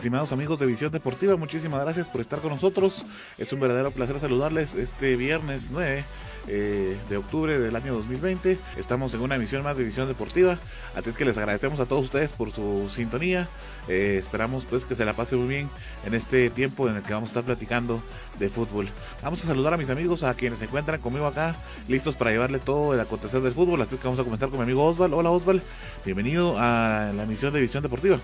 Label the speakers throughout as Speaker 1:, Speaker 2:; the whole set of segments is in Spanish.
Speaker 1: Estimados amigos de Visión Deportiva, muchísimas gracias por estar con nosotros. Es un verdadero placer saludarles este viernes 9 eh, de octubre del año 2020. Estamos en una emisión más de Visión Deportiva, así es que les agradecemos a todos ustedes por su sintonía. Eh, esperamos pues que se la pase muy bien en este tiempo en el que vamos a estar platicando de fútbol. Vamos a saludar a mis amigos, a quienes se encuentran conmigo acá, listos para llevarle todo el acontecer del fútbol. Así que vamos a comenzar con mi amigo Osval. Hola Osval, bienvenido a la emisión de Visión Deportiva.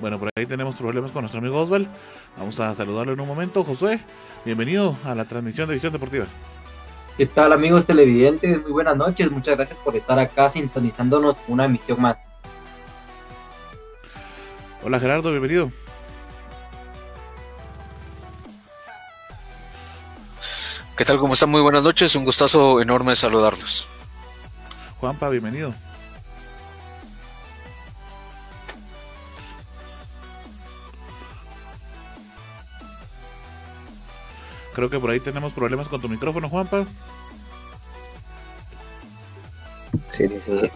Speaker 1: Bueno, por ahí tenemos problemas con nuestro amigo Osval. Vamos a saludarlo en un momento. Josué, bienvenido a la transmisión de Visión Deportiva.
Speaker 2: ¿Qué tal amigos televidentes? Muy buenas noches. Muchas gracias por estar acá sintonizándonos una emisión más.
Speaker 1: Hola Gerardo, bienvenido.
Speaker 3: ¿Qué tal? ¿Cómo están? Muy buenas noches. Un gustazo enorme saludarlos.
Speaker 1: Juanpa, bienvenido. Creo que por ahí tenemos problemas con tu micrófono, Juanpa.
Speaker 4: Sí, sí.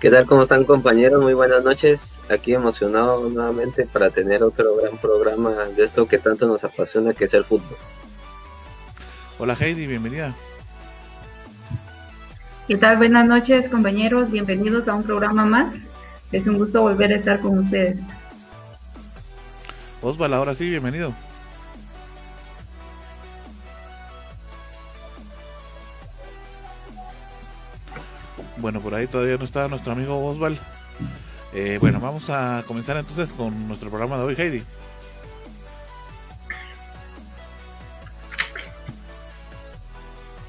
Speaker 4: ¿Qué tal? ¿Cómo están compañeros? Muy buenas noches. Aquí emocionado nuevamente para tener otro gran programa de esto que tanto nos apasiona que es el fútbol.
Speaker 1: Hola Heidi, bienvenida.
Speaker 5: ¿Qué tal? Buenas noches compañeros, bienvenidos a un programa más. Es un gusto volver a estar con ustedes.
Speaker 1: Osval, ahora sí, bienvenido. Bueno, por ahí todavía no está nuestro amigo Osval. Eh, bueno, vamos a comenzar entonces con nuestro programa de hoy, Heidi.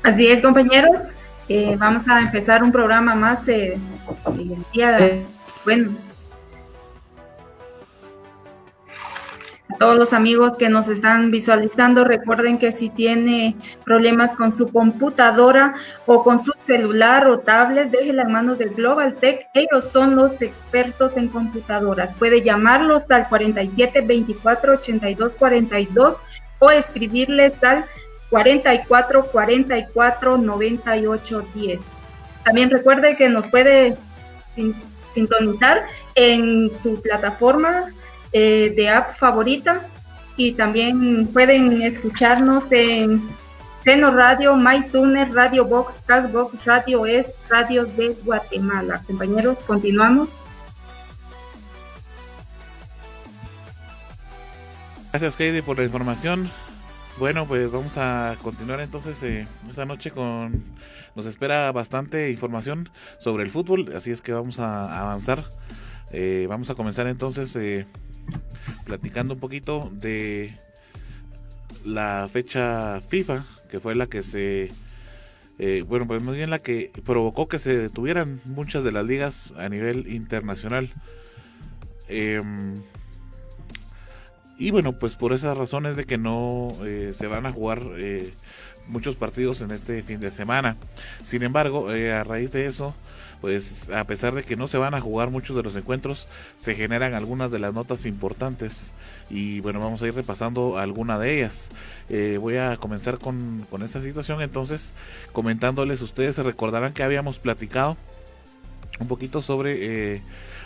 Speaker 5: Así es, compañeros. Eh, vamos a empezar un programa más de, de día de, bueno, todos los amigos que nos están visualizando, recuerden que si tiene problemas con su computadora o con su celular o tablet, déjela en manos de Global Tech. Ellos son los expertos en computadoras. Puede llamarlos al 47 24 82 42 o escribirles al 44 44 98 10. También recuerde que nos puede sintonizar en su plataforma eh, de app favorita y también pueden escucharnos en Seno Radio, MyTuner, Radio Box, Castbox, Radio Es, Radio de Guatemala. Compañeros, continuamos.
Speaker 1: Gracias Heidi por la información. Bueno, pues vamos a continuar entonces eh, esta noche con... Nos espera bastante información sobre el fútbol, así es que vamos a avanzar. Eh, vamos a comenzar entonces eh, platicando un poquito de la fecha FIFA, que fue la que se, eh, bueno, pues más bien la que provocó que se detuvieran muchas de las ligas a nivel internacional. Eh, y bueno, pues por esas razones de que no eh, se van a jugar eh, muchos partidos en este fin de semana. Sin embargo, a raíz de eso, pues a pesar de que no se van a jugar muchos de los encuentros, se generan algunas de las notas importantes y bueno, vamos a ir repasando alguna de ellas. Eh, voy a comenzar con, con esta situación entonces comentándoles, ustedes se recordarán que habíamos platicado un poquito sobre eh,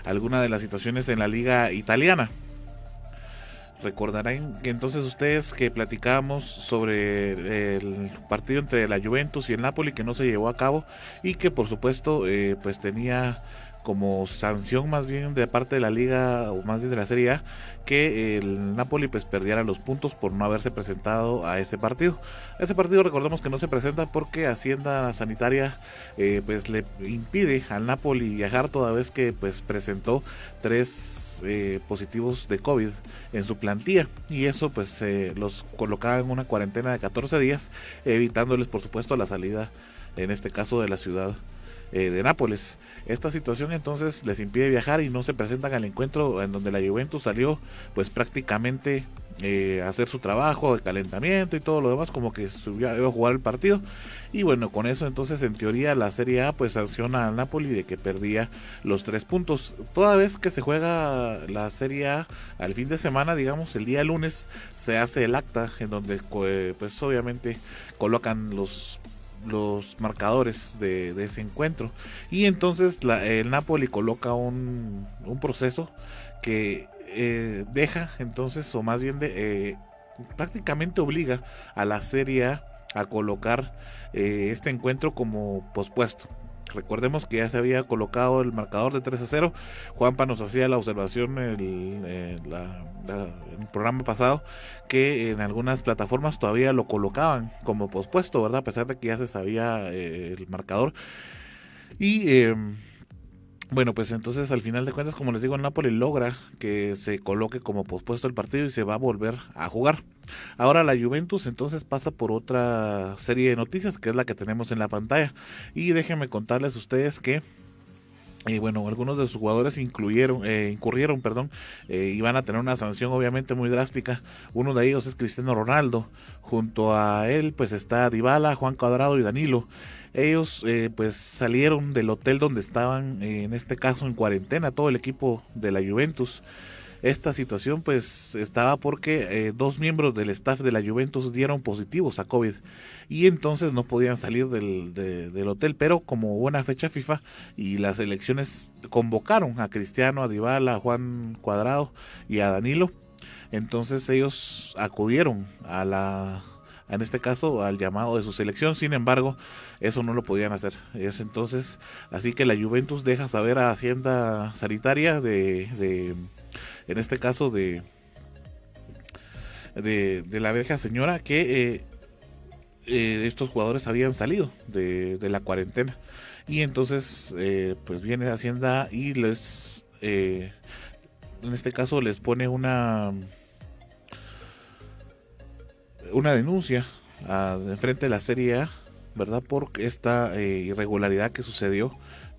Speaker 1: alguna de las situaciones en la liga italiana. Recordarán que entonces ustedes que platicábamos sobre el partido entre la Juventus y el Napoli que no se llevó a cabo y que por supuesto eh, pues tenía como sanción más bien de parte de la liga o más bien de la Serie A que el Napoli pues perdiera los puntos por no haberse presentado a ese partido. Ese partido recordemos que no se presenta porque Hacienda Sanitaria eh, pues le impide al Napoli viajar toda vez que pues presentó tres eh, positivos de COVID en su plantilla y eso pues eh, los colocaba en una cuarentena de 14 días evitándoles por supuesto la salida en este caso de la ciudad eh, de Nápoles. Esta situación entonces les impide viajar y no se presentan al encuentro en donde la Juventus salió pues prácticamente eh, hacer su trabajo de calentamiento y todo lo demás como que iba a jugar el partido y bueno con eso entonces en teoría la Serie A pues sanciona al Napoli de que perdía los tres puntos toda vez que se juega la Serie A al fin de semana digamos el día lunes se hace el acta en donde pues obviamente colocan los los marcadores de, ese encuentro y entonces el Napoli coloca un, un proceso que eh, deja entonces, o más bien de, eh, prácticamente obliga a la Serie A a colocar eh, este encuentro como pospuesto. Recordemos que ya se había colocado el marcador de 3 a 0. Juanpa nos hacía la observación en el, programa pasado que en algunas plataformas todavía lo colocaban como pospuesto, ¿verdad? A pesar de que ya se sabía el marcador. Y em, bueno, pues entonces al final de cuentas, como les digo, Napoli logra que se coloque como pospuesto el partido y se va a volver a jugar. Ahora la Juventus entonces pasa por otra serie de noticias que es la que tenemos en la pantalla. Y déjenme contarles a ustedes que y bueno, algunos de sus jugadores incluyeron, eh, incurrieron, perdón, eh, y van a tener una sanción obviamente muy drástica. Uno de ellos es Cristiano Ronaldo. Junto a él, pues está Dybala, Juan Cuadrado y Danilo. Ellos eh, pues salieron del hotel donde estaban, eh, en este caso en cuarentena, todo el equipo de la Juventus. Esta situación pues estaba porque eh, dos miembros del staff de la Juventus dieron positivos a COVID y entonces no podían salir del, del hotel, pero como buena fecha FIFA y las elecciones convocaron a Cristiano, a Dybala, a Juan Cuadrado y a Danilo, entonces ellos acudieron a la en este caso al llamado de su selección. Sin embargo, eso no lo podían hacer. Es entonces así que la Juventus deja saber a Hacienda Sanitaria de, de en este caso de, de, la vieja señora que eh, eh, estos jugadores habían salido de, la cuarentena. Y entonces, eh, pues viene Hacienda y les, en este caso, les pone una una denuncia a, frente de la Serie A, ¿verdad? Por esta irregularidad que sucedió,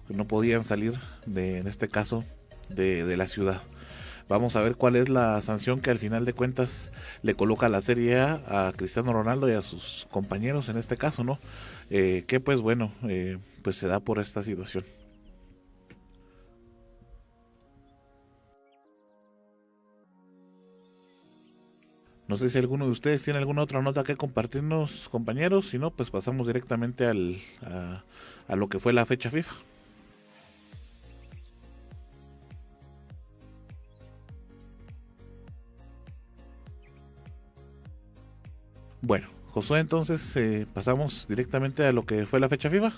Speaker 1: que no podían salir de, en este caso, de, la ciudad. Vamos a ver cuál es la sanción que al final de cuentas le coloca la Serie A a Cristiano Ronaldo y a sus compañeros en este caso, ¿no? Eh, que pues bueno, eh, pues se da por esta situación. No sé si alguno de ustedes tiene alguna otra nota que compartirnos, compañeros. Si no, pues pasamos directamente al, a, lo que fue la fecha FIFA. Bueno, Josué, entonces eh, pasamos directamente a lo que fue la fecha FIFA.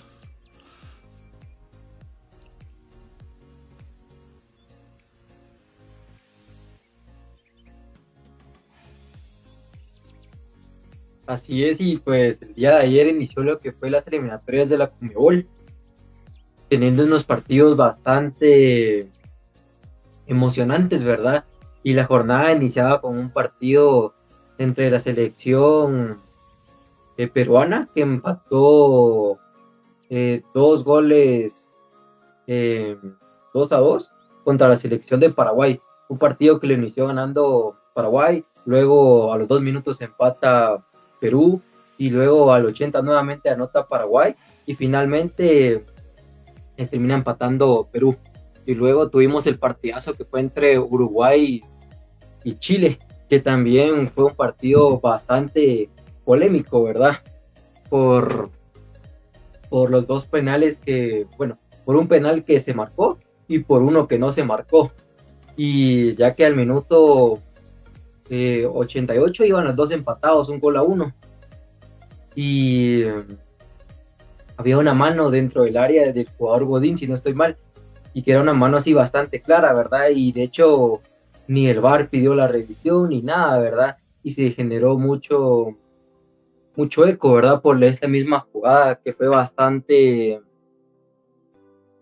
Speaker 2: Así es, y pues el día de ayer inició lo que fue las eliminatorias de la Conmebol, teniendo unos partidos bastante emocionantes, ¿verdad? Y la jornada iniciaba con un partido entre la selección eh, peruana, que empató eh, dos goles, eh, dos a dos, contra la selección de Paraguay. Un partido que le inició ganando Paraguay, luego a los dos minutos empata Perú y luego al 80 nuevamente anota Paraguay y finalmente termina empatando Perú. Y luego tuvimos el partidazo que fue entre Uruguay y Chile, que también fue un partido bastante polémico, ¿verdad? Por, por los dos penales que, bueno, por un penal que se marcó y por uno que no se marcó. Y ya que al minuto 88 eh, iban los dos empatados, un gol a uno. Y eh, había una mano dentro del área del jugador Godín, si no estoy mal, y que era una mano así bastante clara, ¿verdad? Y de hecho ni el VAR pidió la revisión ni nada, ¿verdad? Y se generó mucho mucho eco, ¿verdad? Por esta misma jugada que fue bastante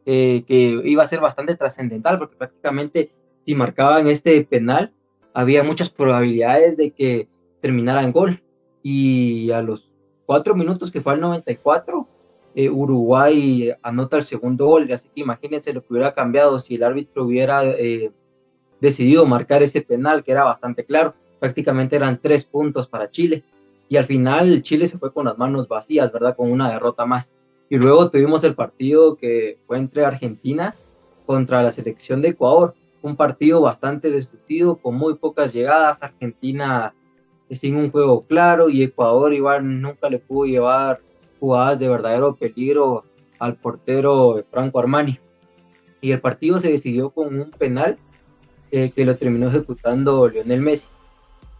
Speaker 2: eh, que iba a ser bastante trascendental porque prácticamente si marcaban este penal había muchas probabilidades de que terminara en gol. Y a los cuatro minutos que fue al 94, eh, Uruguay anota el segundo gol. Así que imagínense lo que hubiera cambiado si el árbitro hubiera eh, decidido marcar ese penal, que era bastante claro. Prácticamente eran tres puntos para Chile. Y al final Chile se fue con las manos vacías, ¿verdad? Con una derrota más. Y luego tuvimos el partido que fue entre Argentina contra la selección de Ecuador. Un partido bastante destructivo, con muy pocas llegadas. Argentina sin un juego claro y Ecuador igual nunca le pudo llevar jugadas de verdadero peligro al portero Franco Armani. Y el partido se decidió con un penal eh, que lo terminó ejecutando Lionel Messi.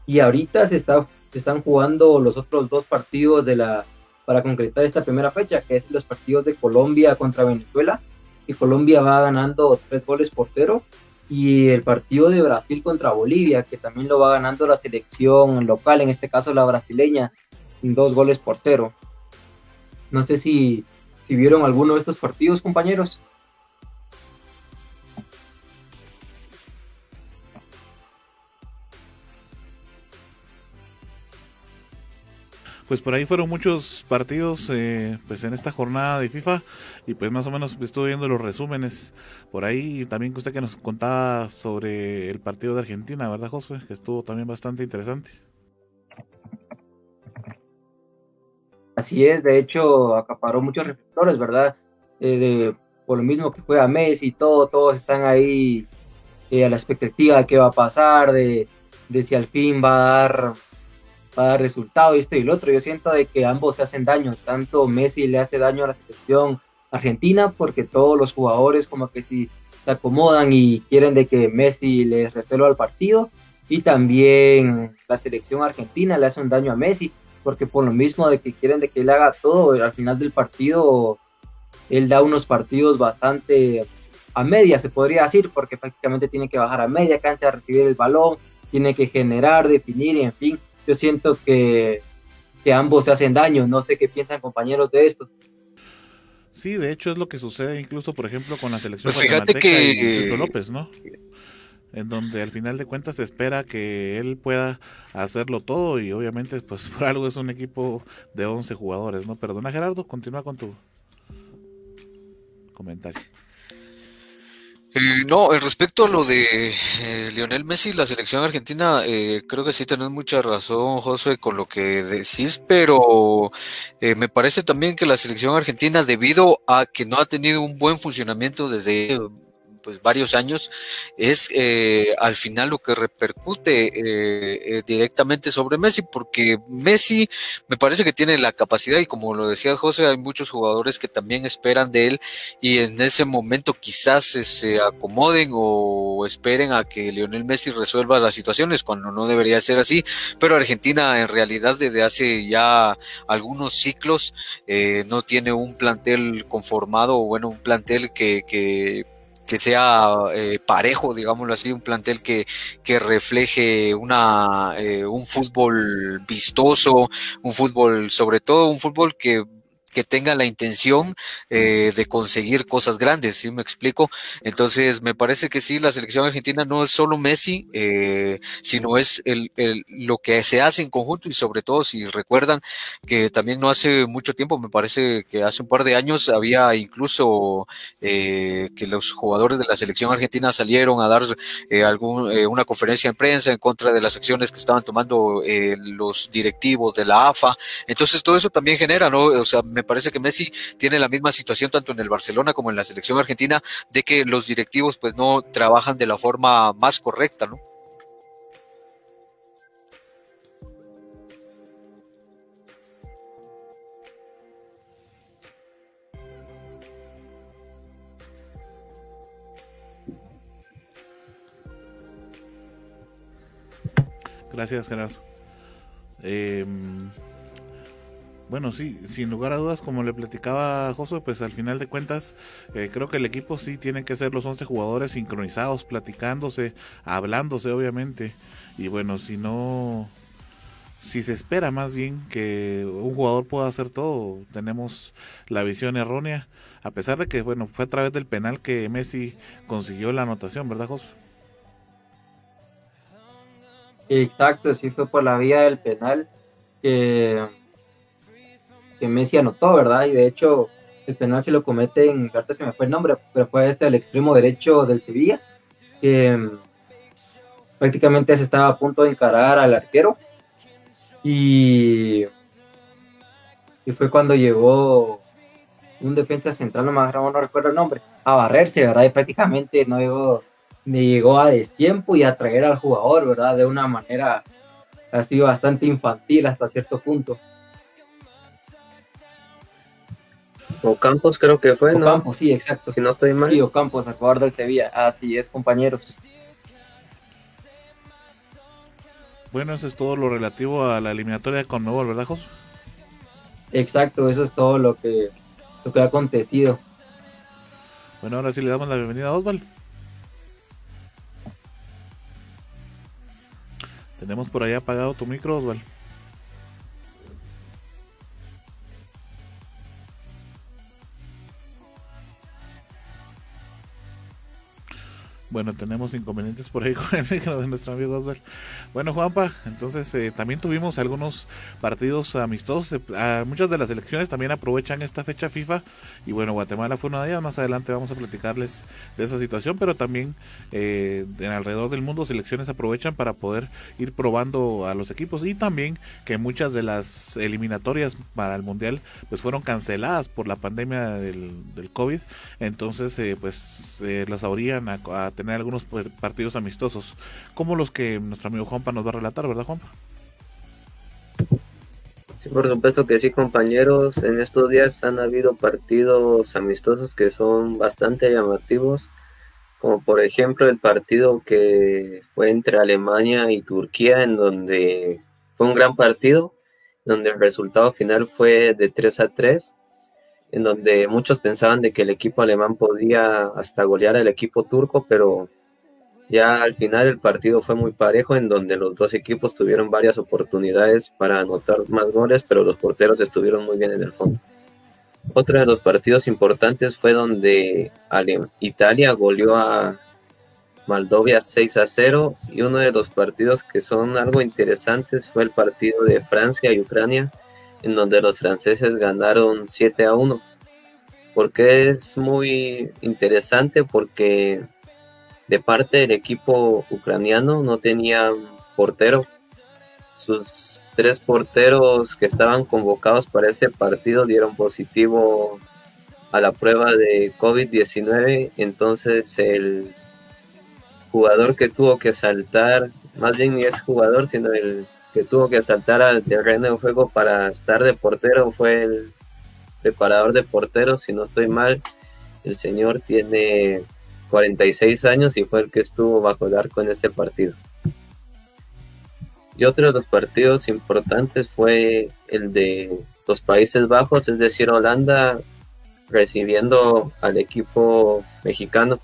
Speaker 2: Y ahorita se, está, están jugando los otros dos partidos de la, para concretar esta primera fecha, que es los partidos de Colombia contra Venezuela. Y Colombia va ganando tres goles por cero. Y el partido de Brasil contra Bolivia, que también lo va ganando la selección local, en este caso la brasileña, dos goles por cero. No sé si, si vieron alguno de estos partidos, compañeros.
Speaker 1: Pues por ahí fueron muchos partidos eh, pues en esta jornada de FIFA y pues más o menos estuve viendo los resúmenes por ahí también que usted que nos contaba sobre el partido de Argentina, ¿verdad José? Que estuvo también bastante interesante.
Speaker 2: Así es, de hecho acaparó muchos reflectores, ¿verdad? Eh, de, por lo mismo que juega Messi y todo, todos están ahí eh, a la expectativa de qué va a pasar, de, de si al fin va a dar va a dar resultado y esto y el otro. Yo siento de que ambos se hacen daño, tanto Messi le hace daño a la selección argentina porque todos los jugadores como que si se acomodan y quieren de que Messi les resuelva al partido y también la selección argentina le hace un daño a Messi porque por lo mismo de que quieren de que él haga todo, al final del partido él da unos partidos bastante a media, se podría decir, porque prácticamente tiene que bajar a media cancha, recibir el balón, tiene que generar, definir y en fin, yo siento que, ambos se hacen daño. No sé qué piensan compañeros de esto.
Speaker 1: Sí, de hecho es lo que sucede incluso, por ejemplo, con la selección
Speaker 3: pues fíjate que
Speaker 1: y López, ¿no? En donde al final de cuentas se espera que él pueda hacerlo todo y obviamente pues por algo es un equipo de 11 jugadores, ¿no? Perdona Gerardo, continúa con tu comentario.
Speaker 3: Eh, no, respecto a lo de eh, Lionel Messi, la selección argentina, eh, creo que sí tenés mucha razón, José, con lo que decís, pero me parece también que la selección argentina, debido a que no ha tenido un buen funcionamiento desde pues varios años, es eh, al final lo que repercute eh, eh, directamente sobre Messi, porque Messi me parece que tiene la capacidad y como lo decía José, hay muchos jugadores que también esperan de él y en ese momento quizás se acomoden o esperen a que Lionel Messi resuelva las situaciones cuando no debería ser así, pero Argentina en realidad desde hace ya algunos ciclos no tiene un plantel conformado o bueno, un plantel que que sea eh, parejo, digámoslo así, un plantel que, que refleje una, eh, un fútbol vistoso, un fútbol, sobre todo un fútbol que que tenga la intención eh, de conseguir cosas grandes, ¿sí me explico? Entonces, me parece que sí, la selección argentina no es solo Messi, eh, sino es el, lo que se hace en conjunto y sobre todo si recuerdan que también no hace mucho tiempo, me parece que hace un par de años había incluso eh, que los jugadores de la selección argentina salieron a dar algún, una conferencia en prensa en contra de las acciones que estaban tomando los directivos de la AFA. Entonces, todo eso también genera, ¿no? O sea, me parece que Messi tiene la misma situación tanto en el Barcelona como en la selección argentina de que los directivos pues no trabajan de la forma más correcta, ¿no?
Speaker 1: Gracias, Gerardo. Eh, bueno, sí, sin lugar a dudas, como le platicaba José, pues al final de cuentas, eh, creo que el equipo sí tiene que ser los 11 jugadores sincronizados, platicándose, hablándose, obviamente. Y bueno, si no, si se espera más bien que un jugador pueda hacer todo, tenemos la visión errónea, a pesar de que, bueno, fue a través del penal que Messi consiguió la anotación, ¿verdad, José?
Speaker 2: Exacto, sí fue por la vía del penal que que Messi anotó, ¿verdad? Y de hecho, el penal se lo comete en, ahorita se me fue el nombre, pero fue este al extremo derecho del Sevilla, que mm, prácticamente se estaba a punto de encarar al arquero y, y fue cuando llegó un defensa central, no me no recuerdo el nombre, a barrerse, ¿verdad? Y prácticamente no llegó, ni llegó a destiempo y a traer al jugador, ¿verdad? De una manera así bastante infantil hasta cierto punto.
Speaker 4: O Campos creo que fue, ¿no?
Speaker 2: Campos, sí, exacto.
Speaker 4: Si no estoy mal.
Speaker 2: Sí, Campos, a favor del Sevilla. Así es, compañeros.
Speaker 1: Bueno, eso es todo lo relativo a la eliminatoria con Nuevo, ¿verdad, Jos?
Speaker 2: Exacto, eso es todo lo que, lo que ha acontecido.
Speaker 1: Bueno, ahora sí le damos la bienvenida a Osval. Tenemos por ahí apagado tu micro, Osval. Bueno, tenemos inconvenientes por ahí con el micro de nuestro amigo Oswald. Bueno, Juanpa, entonces eh, también tuvimos algunos partidos amistosos. Eh, muchas de las elecciones también aprovechan esta fecha FIFA. Y bueno, Guatemala fue una de ellas. Más adelante vamos a platicarles de esa situación. Pero también eh, en alrededor del mundo, selecciones aprovechan para poder ir probando a los equipos. Y también que muchas de las eliminatorias para el Mundial pues fueron canceladas por la pandemia del, COVID. Entonces, pues las abrían a, a tener algunos partidos amistosos, como los que nuestro amigo Juanpa nos va a relatar, ¿verdad, Juanpa?
Speaker 4: Sí, por supuesto que sí, compañeros. En estos días han habido partidos amistosos que son bastante llamativos, como por ejemplo el partido que fue entre Alemania y Turquía, en donde fue un gran partido, donde el resultado final fue de 3 a 3 en donde muchos pensaban de que el equipo alemán podía hasta golear al equipo turco, pero ya al final el partido fue muy parejo, en donde los dos equipos tuvieron varias oportunidades para anotar más goles, pero los porteros estuvieron muy bien en el fondo. Otro de los partidos importantes fue donde Italia goleó a Moldovia 6 a 0 y uno de los partidos que son algo interesantes fue el partido de Francia y Ucrania en donde los franceses ganaron 7 a 1. Porque es muy interesante porque de parte del equipo ucraniano no tenía portero. Sus tres porteros que estaban convocados para este partido dieron positivo a la prueba de COVID-19. Entonces el jugador que tuvo que saltar, más bien ni es jugador, sino el que tuvo que saltar al terreno de juego para estar de portero fue el preparador de porteros, si no estoy mal. El señor tiene 46 años y fue el que estuvo bajo el arco en este partido. Y otro de los partidos importantes fue el de los Países Bajos, es decir, Holanda recibiendo al equipo mexicano.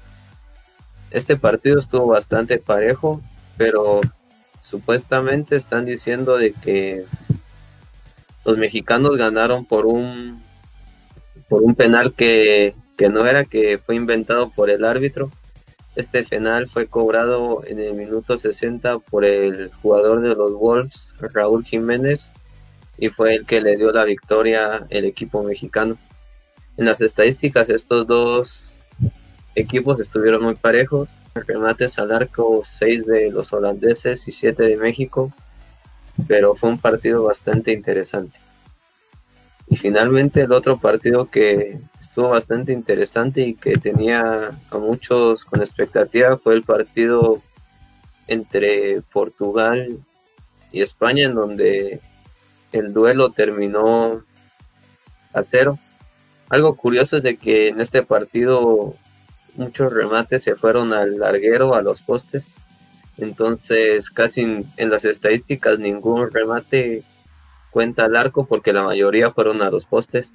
Speaker 4: Este partido estuvo bastante parejo, pero supuestamente están diciendo de que los mexicanos ganaron por un por un penal que, que no era que fue inventado por el árbitro. Este penal fue cobrado en el minuto 60 por el jugador de los Wolves, Raúl Jiménez, y fue el que le dio la victoria al equipo mexicano. En las estadísticas estos dos equipos estuvieron muy parejos remates al arco, 6 de los holandeses y 7 de México, pero fue un partido bastante interesante. Y finalmente el otro partido que estuvo bastante interesante y que tenía a muchos con expectativa fue el partido entre Portugal y España, en donde el duelo terminó a cero. Algo curioso es de que en este partido muchos remates se fueron al larguero, a los postes. Entonces, casi en, las estadísticas ningún remate cuenta al arco porque la mayoría fueron a los postes.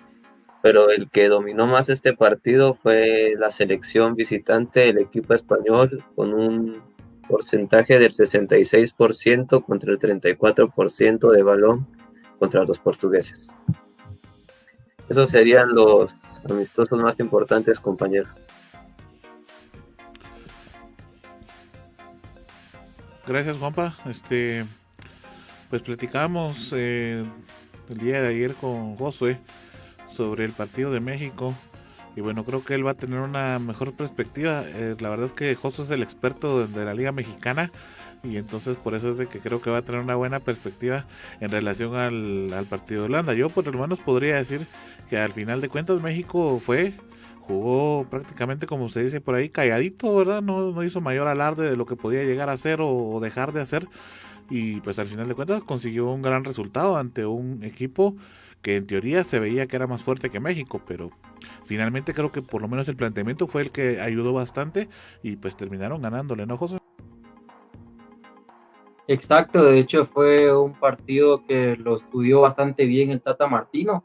Speaker 4: Pero el que dominó más este partido fue la selección visitante, el equipo español, con un porcentaje del 66% contra el 34% de balón contra los portugueses. Esos serían los amistosos más importantes, compañeros.
Speaker 1: Gracias, Juanpa. Este, pues platicamos eh, el día de ayer con Josué sobre el partido de México. Y bueno, creo que él va a tener una mejor perspectiva. Eh, la verdad es que Josu es el experto de la Liga Mexicana y entonces por eso es de que creo que va a tener una buena perspectiva en relación al, partido de Holanda. Yo por lo menos podría decir que al final de cuentas México fue, jugó prácticamente como se dice por ahí, calladito, ¿verdad? No, no hizo mayor alarde de lo que podía llegar a hacer o, dejar de hacer y pues al final de cuentas consiguió un gran resultado ante un equipo que en teoría se veía que era más fuerte que México, pero finalmente creo que por lo menos el planteamiento fue el que ayudó bastante y pues terminaron ganándole, ¿no, José?
Speaker 2: Exacto, de hecho fue un partido que lo estudió bastante bien el Tata Martino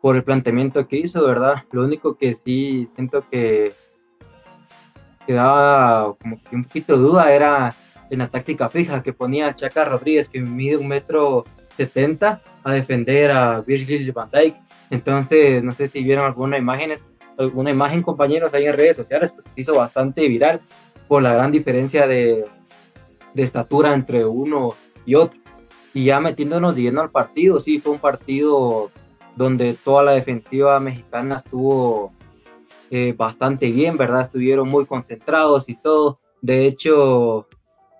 Speaker 2: por el planteamiento que hizo, ¿verdad? Lo único que sí siento que quedaba como que un poquito de duda era en la táctica fija que ponía Chaca Rodríguez, que mide un metro setenta, a defender a Virgil van Dijk. Entonces, no sé si vieron alguna imágenes, alguna imagen, compañeros, ahí en redes sociales, porque hizo bastante viral por la gran diferencia de, de estatura entre uno y otro. Y ya metiéndonos lleno al partido, sí, fue un partido donde toda la defensiva mexicana estuvo eh, bastante bien, ¿verdad? Estuvieron muy concentrados y todo. De hecho,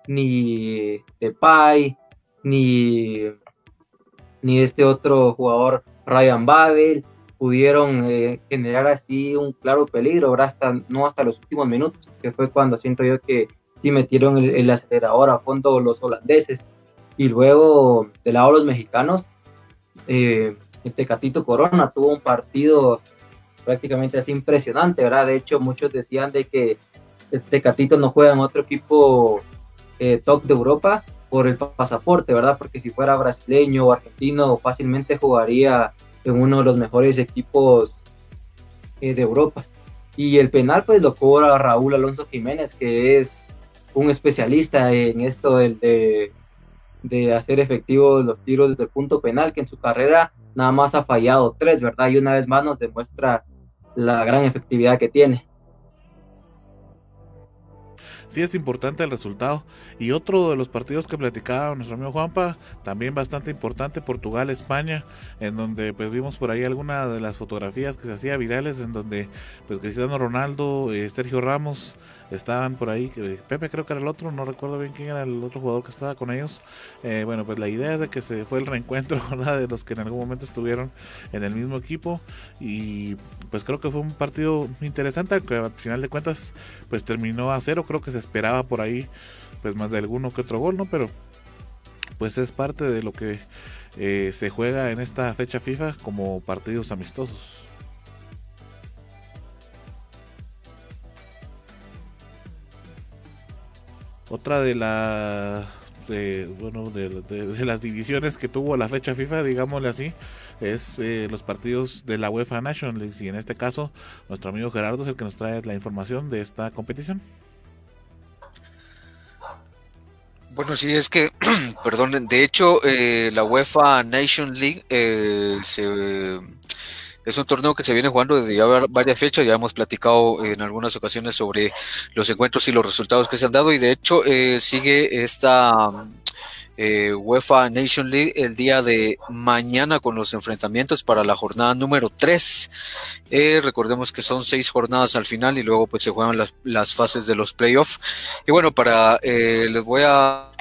Speaker 2: ni Depay, ni, ni este otro jugador, Ryan Babel, pudieron eh, generar así un claro peligro. Hasta, no hasta los últimos minutos, que fue cuando siento yo que sí metieron el, acelerador a fondo los holandeses. Y luego, del lado los mexicanos, eh, este Catito Corona tuvo un partido prácticamente así impresionante, ¿verdad? De hecho, muchos decían de que este Catito no juega en otro equipo eh, top de Europa por el pasaporte, ¿verdad? Porque si fuera brasileño o argentino, fácilmente jugaría en uno de los mejores equipos eh, de Europa. Y el penal, pues lo cobra Raúl Alonso Jiménez, que es un especialista en esto de, de, hacer efectivos los tiros desde el punto penal, que en su carrera nada más ha fallado tres, ¿verdad? Y una vez más nos demuestra la gran efectividad que tiene
Speaker 1: sí es importante el resultado. Y otro de los partidos que platicaba nuestro amigo Juanpa, también bastante importante, Portugal-España, en donde pues vimos por ahí alguna de las fotografías que se hacía virales, en donde pues Cristiano Ronaldo, eh, Sergio Ramos, estaban por ahí, Pepe creo que era el otro, no recuerdo bien quién era el otro jugador que estaba con ellos. Eh, bueno, pues la idea es de que se fue el reencuentro de los que en algún momento estuvieron en el mismo equipo y pues creo que fue un partido interesante, que al final de cuentas pues terminó a cero, creo que se esperaba por ahí pues más de alguno que otro gol, ¿no? Pero pues es parte de lo que eh, se juega en esta fecha FIFA como partidos amistosos. Otra de las bueno, de, las divisiones que tuvo la fecha FIFA, digámosle así, es eh, los partidos de la UEFA National League. Y en este caso, nuestro amigo Gerardo es el que nos trae la información de esta competición.
Speaker 3: Bueno, sí, es que, perdón, de hecho, eh, la UEFA Nation League eh, se es un torneo que se viene jugando desde ya varias fechas, ya hemos platicado en algunas ocasiones sobre los encuentros y los resultados que se han dado y de hecho eh, sigue esta eh, UEFA Nation League el día de mañana con los enfrentamientos para la jornada número 3. Eh, recordemos que son seis jornadas al final y luego pues se juegan las, las fases de los playoffs. Y bueno, para les voy a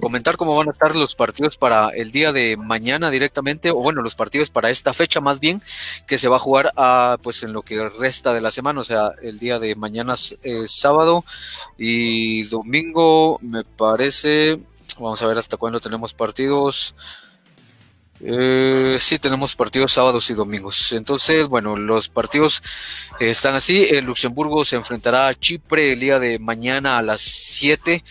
Speaker 3: comentar cómo van a estar los partidos para el día de mañana directamente, o bueno, los partidos para esta fecha más bien, que se va a jugar a, pues en lo que resta de la semana, o sea, el día de mañana eh, sábado y domingo, me parece, vamos a ver hasta cuándo tenemos partidos. Eh, sí, tenemos partidos sábados y domingos. Entonces, bueno, los partidos están así. El Luxemburgo se enfrentará a Chipre el día de mañana a las 7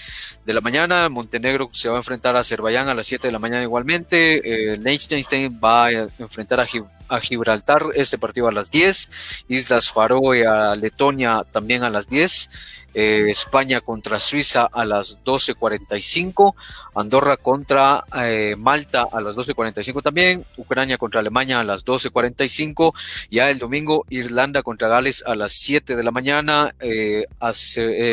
Speaker 3: de la mañana. Montenegro se va a enfrentar a Azerbaiyán a las 7 de la mañana igualmente. Eh, Liechtenstein va a enfrentar a, a, Gibraltar, este partido a las 10. Islas Faroe a Letonia también a las 10. Eh, España contra Suiza a las 12.45, Andorra contra eh, Malta a las 12.45 también, Ucrania contra Alemania a las 12.45, ya el domingo Irlanda contra Gales a las 7 de la mañana, eh,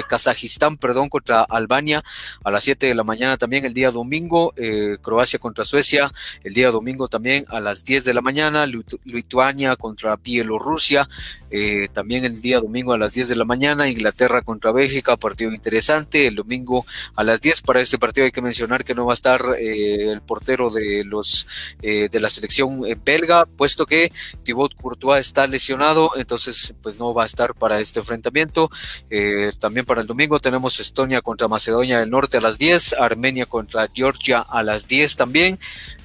Speaker 3: Kazajistán, perdón, contra Albania a las 7 de la mañana también el día domingo, Croacia contra Suecia el día domingo también a las 10 de la mañana, Lituania contra Bielorrusia. Eh, también el día domingo a las 10 de la mañana, Inglaterra contra Bélgica, partido interesante. El domingo a las 10 para este partido hay que mencionar que no va a estar eh, el portero de los de la selección belga, puesto que Thibaut Courtois está lesionado, entonces pues no va a estar para este enfrentamiento. también para el domingo tenemos Estonia contra Macedonia del Norte a las 10, Armenia contra Georgia a las 10 también.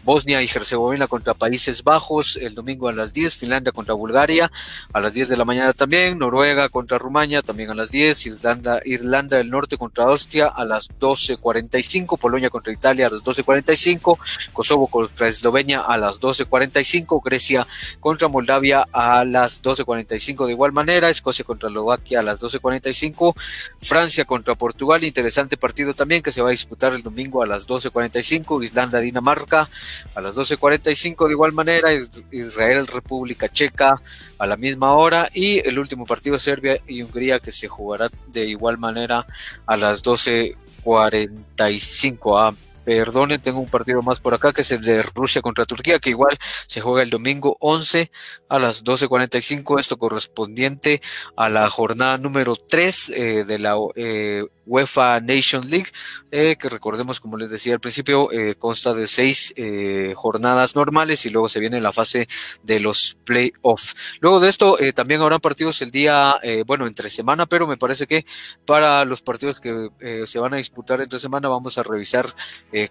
Speaker 3: Bosnia y Herzegovina contra Países Bajos el domingo a las 10, Finlandia contra Bulgaria a las 10 de la mañana también, Noruega contra Rumania también a las 10, Irlanda, Irlanda del Norte contra Austria a las 12.45, Polonia contra Italia a las 12.45, Kosovo contra Eslovenia a las 12.45, Grecia contra Moldavia a las 12.45 de igual manera, Escocia contra Eslovaquia a las 12.45, Francia contra Portugal, interesante partido también que se va a disputar el domingo a las 12.45, Islanda, Dinamarca a las 12.45 de igual manera, Israel, República Checa a la misma hora y el último partido Serbia y Hungría que se jugará de igual manera a las 12.45. Ah, perdonen, tengo un partido más por acá que es el de Rusia contra Turquía, que igual se juega el domingo 11 a las 12.45, esto correspondiente a la jornada número 3 eh, de la eh, UEFA Nation League, eh, que recordemos, como les decía al principio, eh, consta de seis eh, jornadas normales y luego se viene la fase de los playoffs. Luego de esto, también habrán partidos el día, bueno, entre semana, pero me parece que para los partidos que se van a disputar entre semana vamos a revisar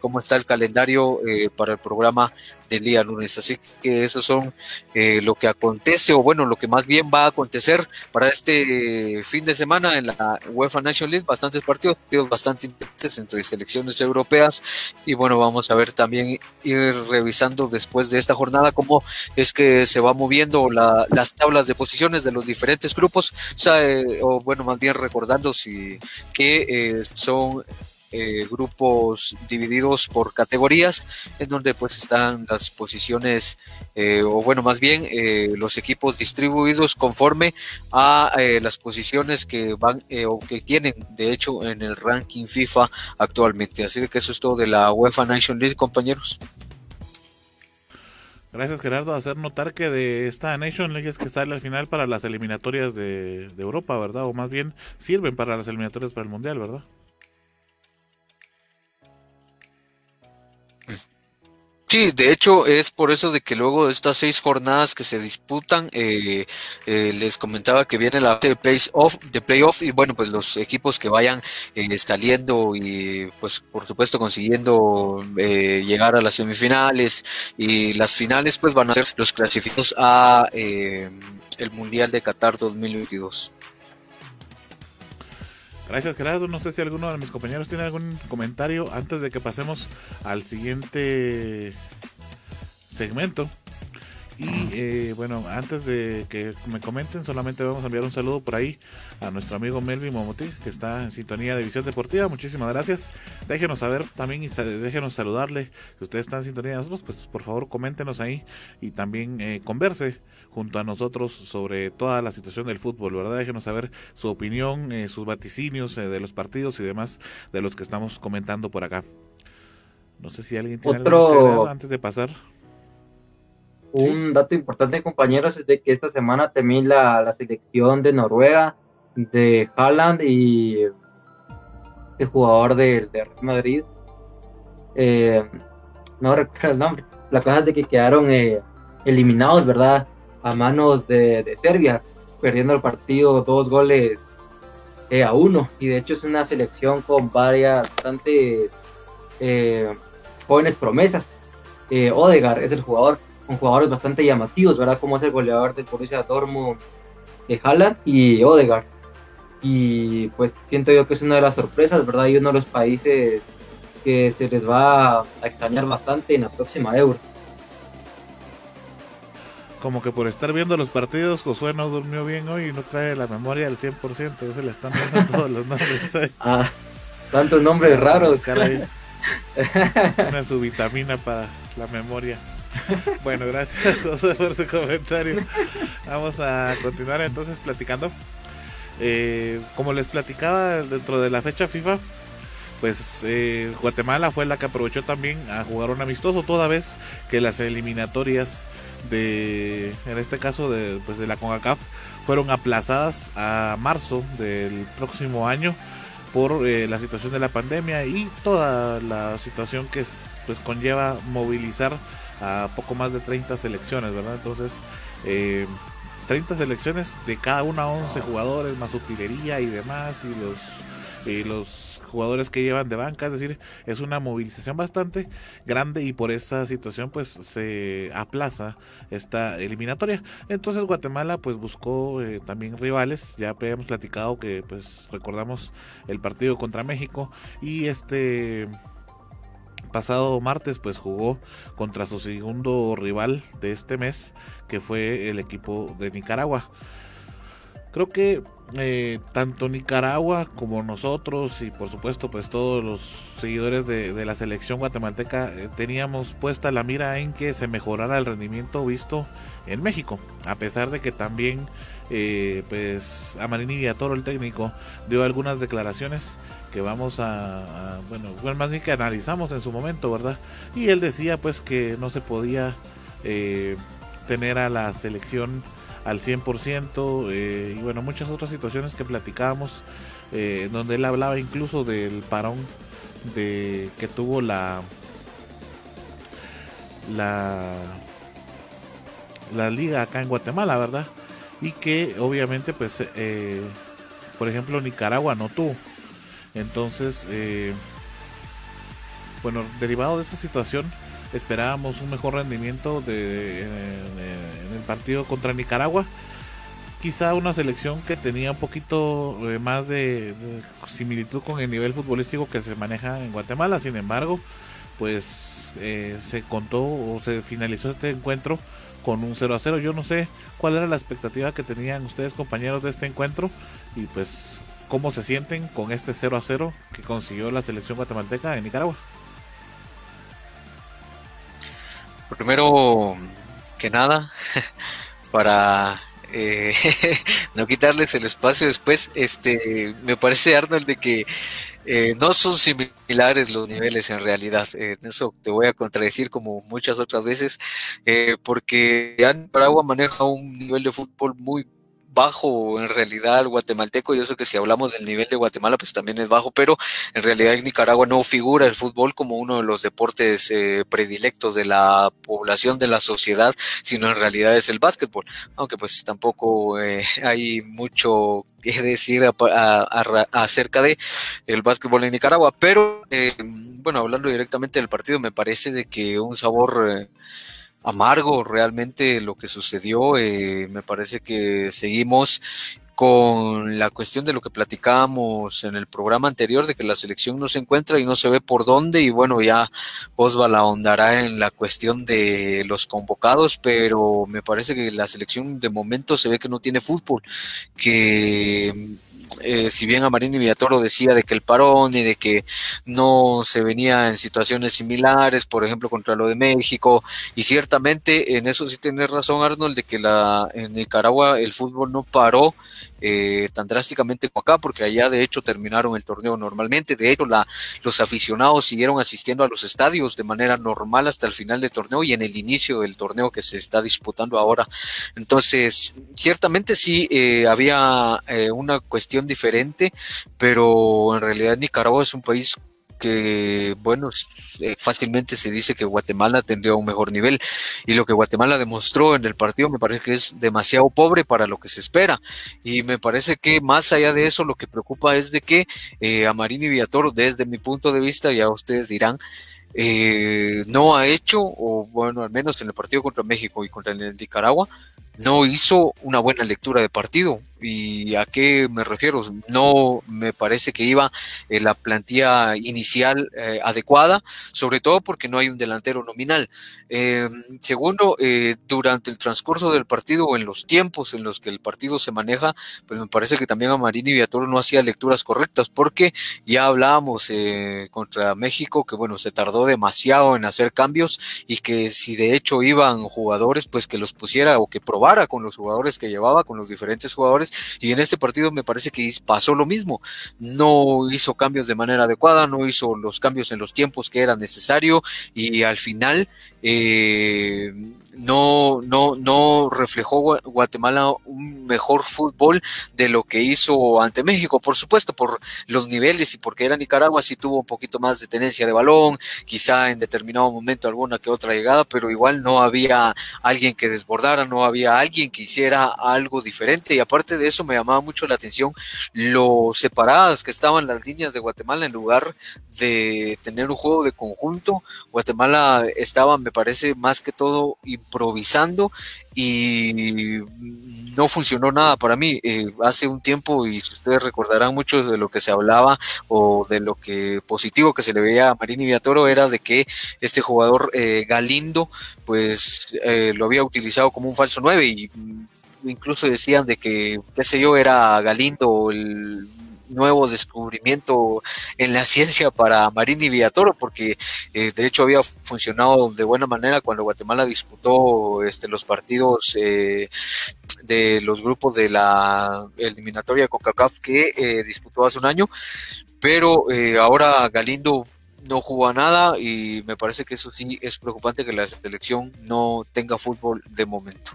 Speaker 3: cómo está el calendario para el programa del día lunes. Así que esos son lo que acontece, o bueno, lo que más bien va a acontecer para este fin de semana en la UEFA Nation League, bastantes partidos, bastante interesantes entre selecciones europeas. Y bueno, vamos a ver también ir revisando después de esta jornada cómo es que se va moviendo las tablas de posiciones de los diferentes grupos, o, bueno, más bien recordando si que eh, son eh, grupos divididos por categorías, en donde pues están las posiciones, eh, o bueno, más bien eh, los equipos distribuidos conforme a las posiciones que van o que tienen, de hecho, en el ranking FIFA actualmente. Así que eso es todo de la UEFA Nation League, compañeros.
Speaker 1: Gracias Gerardo, hacer notar que de esta Nation League es que sale al final para las eliminatorias de Europa, ¿verdad? O más bien sirven para las eliminatorias para el Mundial, ¿verdad?
Speaker 3: Sí, de hecho es por eso de que luego de estas seis jornadas que se disputan, eh, eh, les comentaba que viene la de playoff, de y bueno, pues los equipos que vayan eh, saliendo y pues por supuesto consiguiendo llegar a las semifinales y las finales, pues van a ser los clasificados a el Mundial de Qatar 2022.
Speaker 1: Gracias Gerardo. No sé si alguno de mis compañeros tiene algún comentario antes de que pasemos al siguiente segmento. Y eh, bueno, antes de que me comenten, solamente vamos a enviar un saludo por ahí a nuestro amigo Melvin Momoti, que está en sintonía de Visión Deportiva. Muchísimas gracias. Déjenos saber también y déjenos saludarle. Si ustedes están en sintonía de nosotros, pues por favor coméntenos ahí y también eh, converse junto a nosotros sobre toda la situación del fútbol, ¿verdad? Déjenos saber su opinión, eh, sus vaticinios eh, de los partidos y demás de los que estamos comentando por acá. No sé si alguien tiene algo que antes de pasar.
Speaker 2: Un dato importante, compañeros, es de que esta semana también la, selección de Noruega, de Haaland y el jugador del de Real Madrid, eh, no recuerdo el nombre, la cosa es de que quedaron eliminados, ¿verdad? A manos de, Serbia, perdiendo el partido dos goles eh, a uno. Y de hecho es una selección con varias, bastante eh, jóvenes promesas. Eh, Odegar es el jugador, con jugadores bastante llamativos, ¿verdad? Como es el goleador del Borussia Dortmund de Haaland y Odegar. Y pues siento yo que es una de las sorpresas, ¿verdad? Y uno de los países que se les va a extrañar bastante en la próxima Euro
Speaker 1: como que por estar viendo los partidos, Josué no durmió bien hoy y no trae la memoria al 100%, se le están dando todos los nombres.
Speaker 2: Ah, tantos nombres raros.
Speaker 1: Una subvitamina para la memoria. Bueno, gracias José por su comentario. Vamos a continuar entonces platicando. Eh, como les platicaba dentro de la fecha FIFA, pues eh, Guatemala fue la que aprovechó también a jugar un amistoso, toda vez que las eliminatorias de, en este caso de, pues de la CONCACAF, fueron aplazadas a marzo del próximo año por eh, la situación de la pandemia y toda la situación que pues conlleva movilizar a poco más de 30 selecciones, ¿verdad? Entonces, eh, 30 selecciones de cada una 11 jugadores, más utilería y demás, y los, y los jugadores que llevan de banca, es decir, es una movilización bastante grande y por esa situación pues se aplaza esta eliminatoria. Entonces Guatemala pues buscó eh, también rivales, ya habíamos platicado que pues recordamos el partido contra México y este pasado martes pues jugó contra su segundo rival de este mes que fue el equipo de Nicaragua. Creo que eh, tanto Nicaragua como nosotros y por supuesto pues todos los seguidores de, la selección guatemalteca eh, teníamos puesta la mira en que se mejorara el rendimiento visto en México, a pesar de que también eh, pues Amarini Villatoro el técnico dio algunas declaraciones que vamos a, bueno, más bien que analizamos en su momento, ¿verdad? Y él decía pues que no se podía eh, tener a la selección al 100% eh, y bueno, muchas otras situaciones que platicábamos, eh, donde él hablaba incluso del parón de que tuvo la la la liga acá en Guatemala, ¿verdad? Y que obviamente pues eh, por ejemplo Nicaragua no tuvo. Entonces, eh, bueno, derivado de esa situación, esperábamos un mejor rendimiento de, en, el partido contra Nicaragua. Quizá una selección que tenía un poquito eh, más de, similitud con el nivel futbolístico que se maneja en Guatemala. Sin embargo, pues eh, se contó o se finalizó este encuentro con un 0 a 0. Yo no sé cuál era la expectativa que tenían ustedes compañeros de este encuentro y pues cómo se sienten con este 0 a 0 que consiguió la selección guatemalteca en Nicaragua.
Speaker 3: Primero que nada, para eh, no quitarles el espacio después, este, me parece Arnold de que eh, no son similares los niveles en realidad. Eh, eso te voy a contradecir como muchas otras veces, porque Nicaragua maneja un nivel de fútbol muy bajo en realidad el guatemalteco, y eso que si hablamos del nivel de Guatemala, pues también es bajo, pero en realidad en Nicaragua no figura el fútbol como uno de los deportes eh, predilectos de la población, de la sociedad, sino en realidad es el básquetbol, aunque pues tampoco eh, hay mucho que decir acerca de el básquetbol en Nicaragua, pero eh, bueno, hablando directamente del partido, me parece de que un sabor amargo realmente lo que sucedió. Eh, me parece que seguimos con la cuestión de lo que platicábamos en el programa anterior, de que la selección no se encuentra y no se ve por dónde, y bueno, ya Osval ahondará en la cuestión de los convocados, pero me parece que la selección de momento se ve que no tiene fútbol, que eh, si bien Amarini Villatoro decía de que el parón y de que no se venía en situaciones similares, por ejemplo, contra lo de México, y ciertamente en eso sí tiene razón Arnold, de que la, en Nicaragua el fútbol no paró eh, tan drásticamente como acá, porque allá de hecho terminaron el torneo normalmente, de hecho la, los aficionados siguieron asistiendo a los estadios de manera normal hasta el final del torneo y en el inicio del torneo que se está disputando ahora. Entonces, ciertamente sí eh, había eh, una cuestión diferente, pero en realidad Nicaragua es un país que, bueno, eh, fácilmente se dice que Guatemala tendría un mejor nivel. Y lo que Guatemala demostró en el partido me parece que es demasiado pobre para lo que se espera. Y me parece que más allá de eso, lo que preocupa es de que eh, Amarini Villatoro, desde mi punto de vista, ya ustedes dirán, eh, no ha hecho, o bueno, al menos en el partido contra México y contra el Nicaragua, no hizo una buena lectura de partido. ¿Y a qué me refiero? No me parece que iba en la plantilla inicial eh, adecuada, sobre todo porque no hay un delantero nominal. Em, segundo, eh, durante el transcurso del partido en los tiempos en los que el partido se maneja, pues me parece que también a Marini Villatoro no hacía lecturas correctas, porque ya hablábamos eh, contra México que, bueno, se tardó demasiado en hacer cambios y que si de hecho iban jugadores, pues que los pusiera o que probara con los jugadores que llevaba, con los diferentes jugadores y en este partido me parece que pasó lo mismo. No hizo cambios de manera adecuada, no hizo los cambios en los tiempos que era necesario y al final eh, no, no, no reflejó Guatemala un mejor fútbol de lo que hizo ante México, por supuesto, por los niveles y porque era Nicaragua, sí tuvo un poquito más de tenencia de balón, quizá en determinado momento alguna que otra llegada, pero igual no había alguien que desbordara, no había alguien que hiciera algo diferente y aparte de eso me llamaba mucho la atención lo separadas que estaban las líneas de Guatemala en lugar de tener un juego de conjunto. Guatemala estaba, me parece, más que todo improvisando y no funcionó nada para mí. Eh, hace un tiempo, y ustedes recordarán mucho de lo que se hablaba o de lo que positivo que se le veía a Marini Viatoro era de que este jugador eh, Galindo, pues eh, lo había utilizado como un falso 9 y incluso decían de que, qué sé yo, era Galindo el nuevo descubrimiento en la ciencia para Marini Villatoro, porque eh, de hecho había funcionado de buena manera cuando Guatemala disputó este, los partidos eh, de los grupos de la eliminatoria CONCACAF que eh, disputó hace un año, pero ahora Galindo no jugó a nada y me parece que eso sí es preocupante que la selección no tenga fútbol de momento.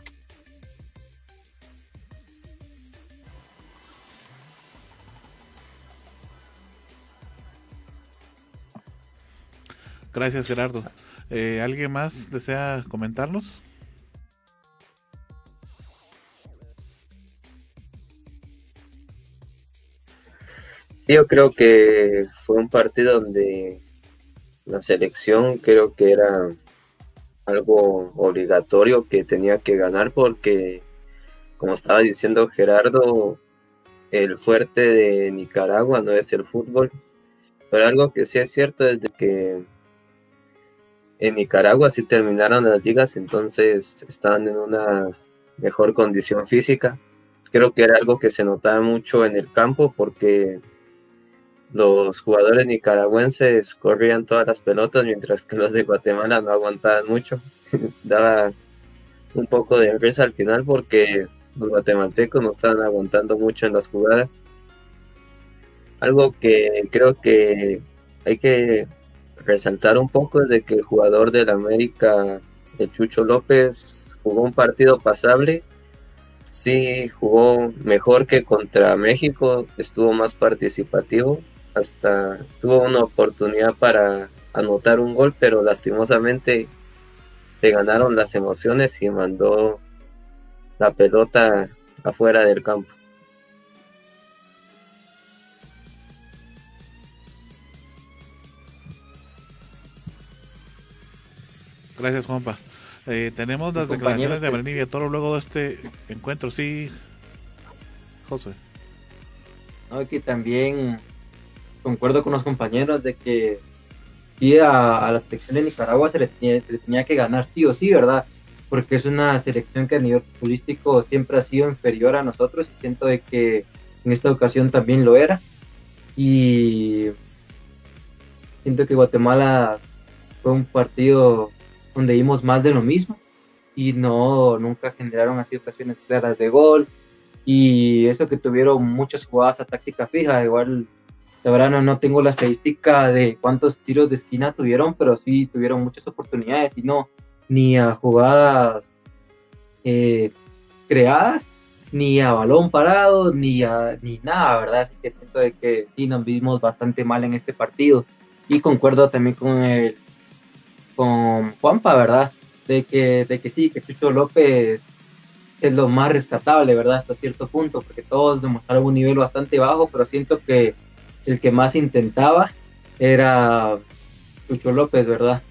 Speaker 1: Gracias, Gerardo. Eh, ¿Alguien más desea comentarnos?
Speaker 4: Yo creo que fue un partido donde la selección creo que era algo obligatorio que tenía que ganar porque, como estaba diciendo Gerardo, el fuerte de Nicaragua no es el fútbol, pero algo que sí es cierto es que en Nicaragua sí terminaron las ligas, entonces estaban en una mejor condición física. Creo que era algo que se notaba mucho en el campo porque los jugadores nicaragüenses corrían todas las pelotas mientras que los de Guatemala no aguantaban mucho. Daba un poco de risa al final porque los guatemaltecos no estaban aguantando mucho en las jugadas. Algo que creo que hay que resaltar un poco de que el jugador del América, el Chucho López, jugó un partido pasable. Sí, jugó mejor que contra México, estuvo más participativo, hasta tuvo una oportunidad para anotar un gol, pero lastimosamente le ganaron las emociones y mandó la pelota afuera del campo.
Speaker 1: Gracias, Juanpa. Eh, tenemos las declaraciones de Marini Toro luego de este encuentro, sí, José.
Speaker 2: No, que también concuerdo con los compañeros de que sí a, la selección de Nicaragua se le, tenía, que ganar sí o sí, ¿verdad? Porque es una selección que a nivel futbolístico siempre ha sido inferior a nosotros y siento de que en esta ocasión también lo era. Y siento que Guatemala fue un partido donde vimos más de lo mismo y no nunca generaron así ocasiones claras de gol y eso que tuvieron muchas jugadas a táctica fija, igual de verdad no, no tengo la estadística de cuántos tiros de esquina tuvieron, pero sí tuvieron muchas oportunidades y no ni a jugadas eh, creadas, ni a balón parado, ni a ni nada, ¿verdad? Así que siento de que sí nos vimos bastante mal en este partido y concuerdo también con el con Juanpa, ¿verdad? De que, de que sí, que Chucho López es lo más rescatable, ¿verdad? Hasta cierto punto, porque todos demostraron un nivel bastante bajo, pero siento que el que más intentaba era Chucho López, ¿verdad?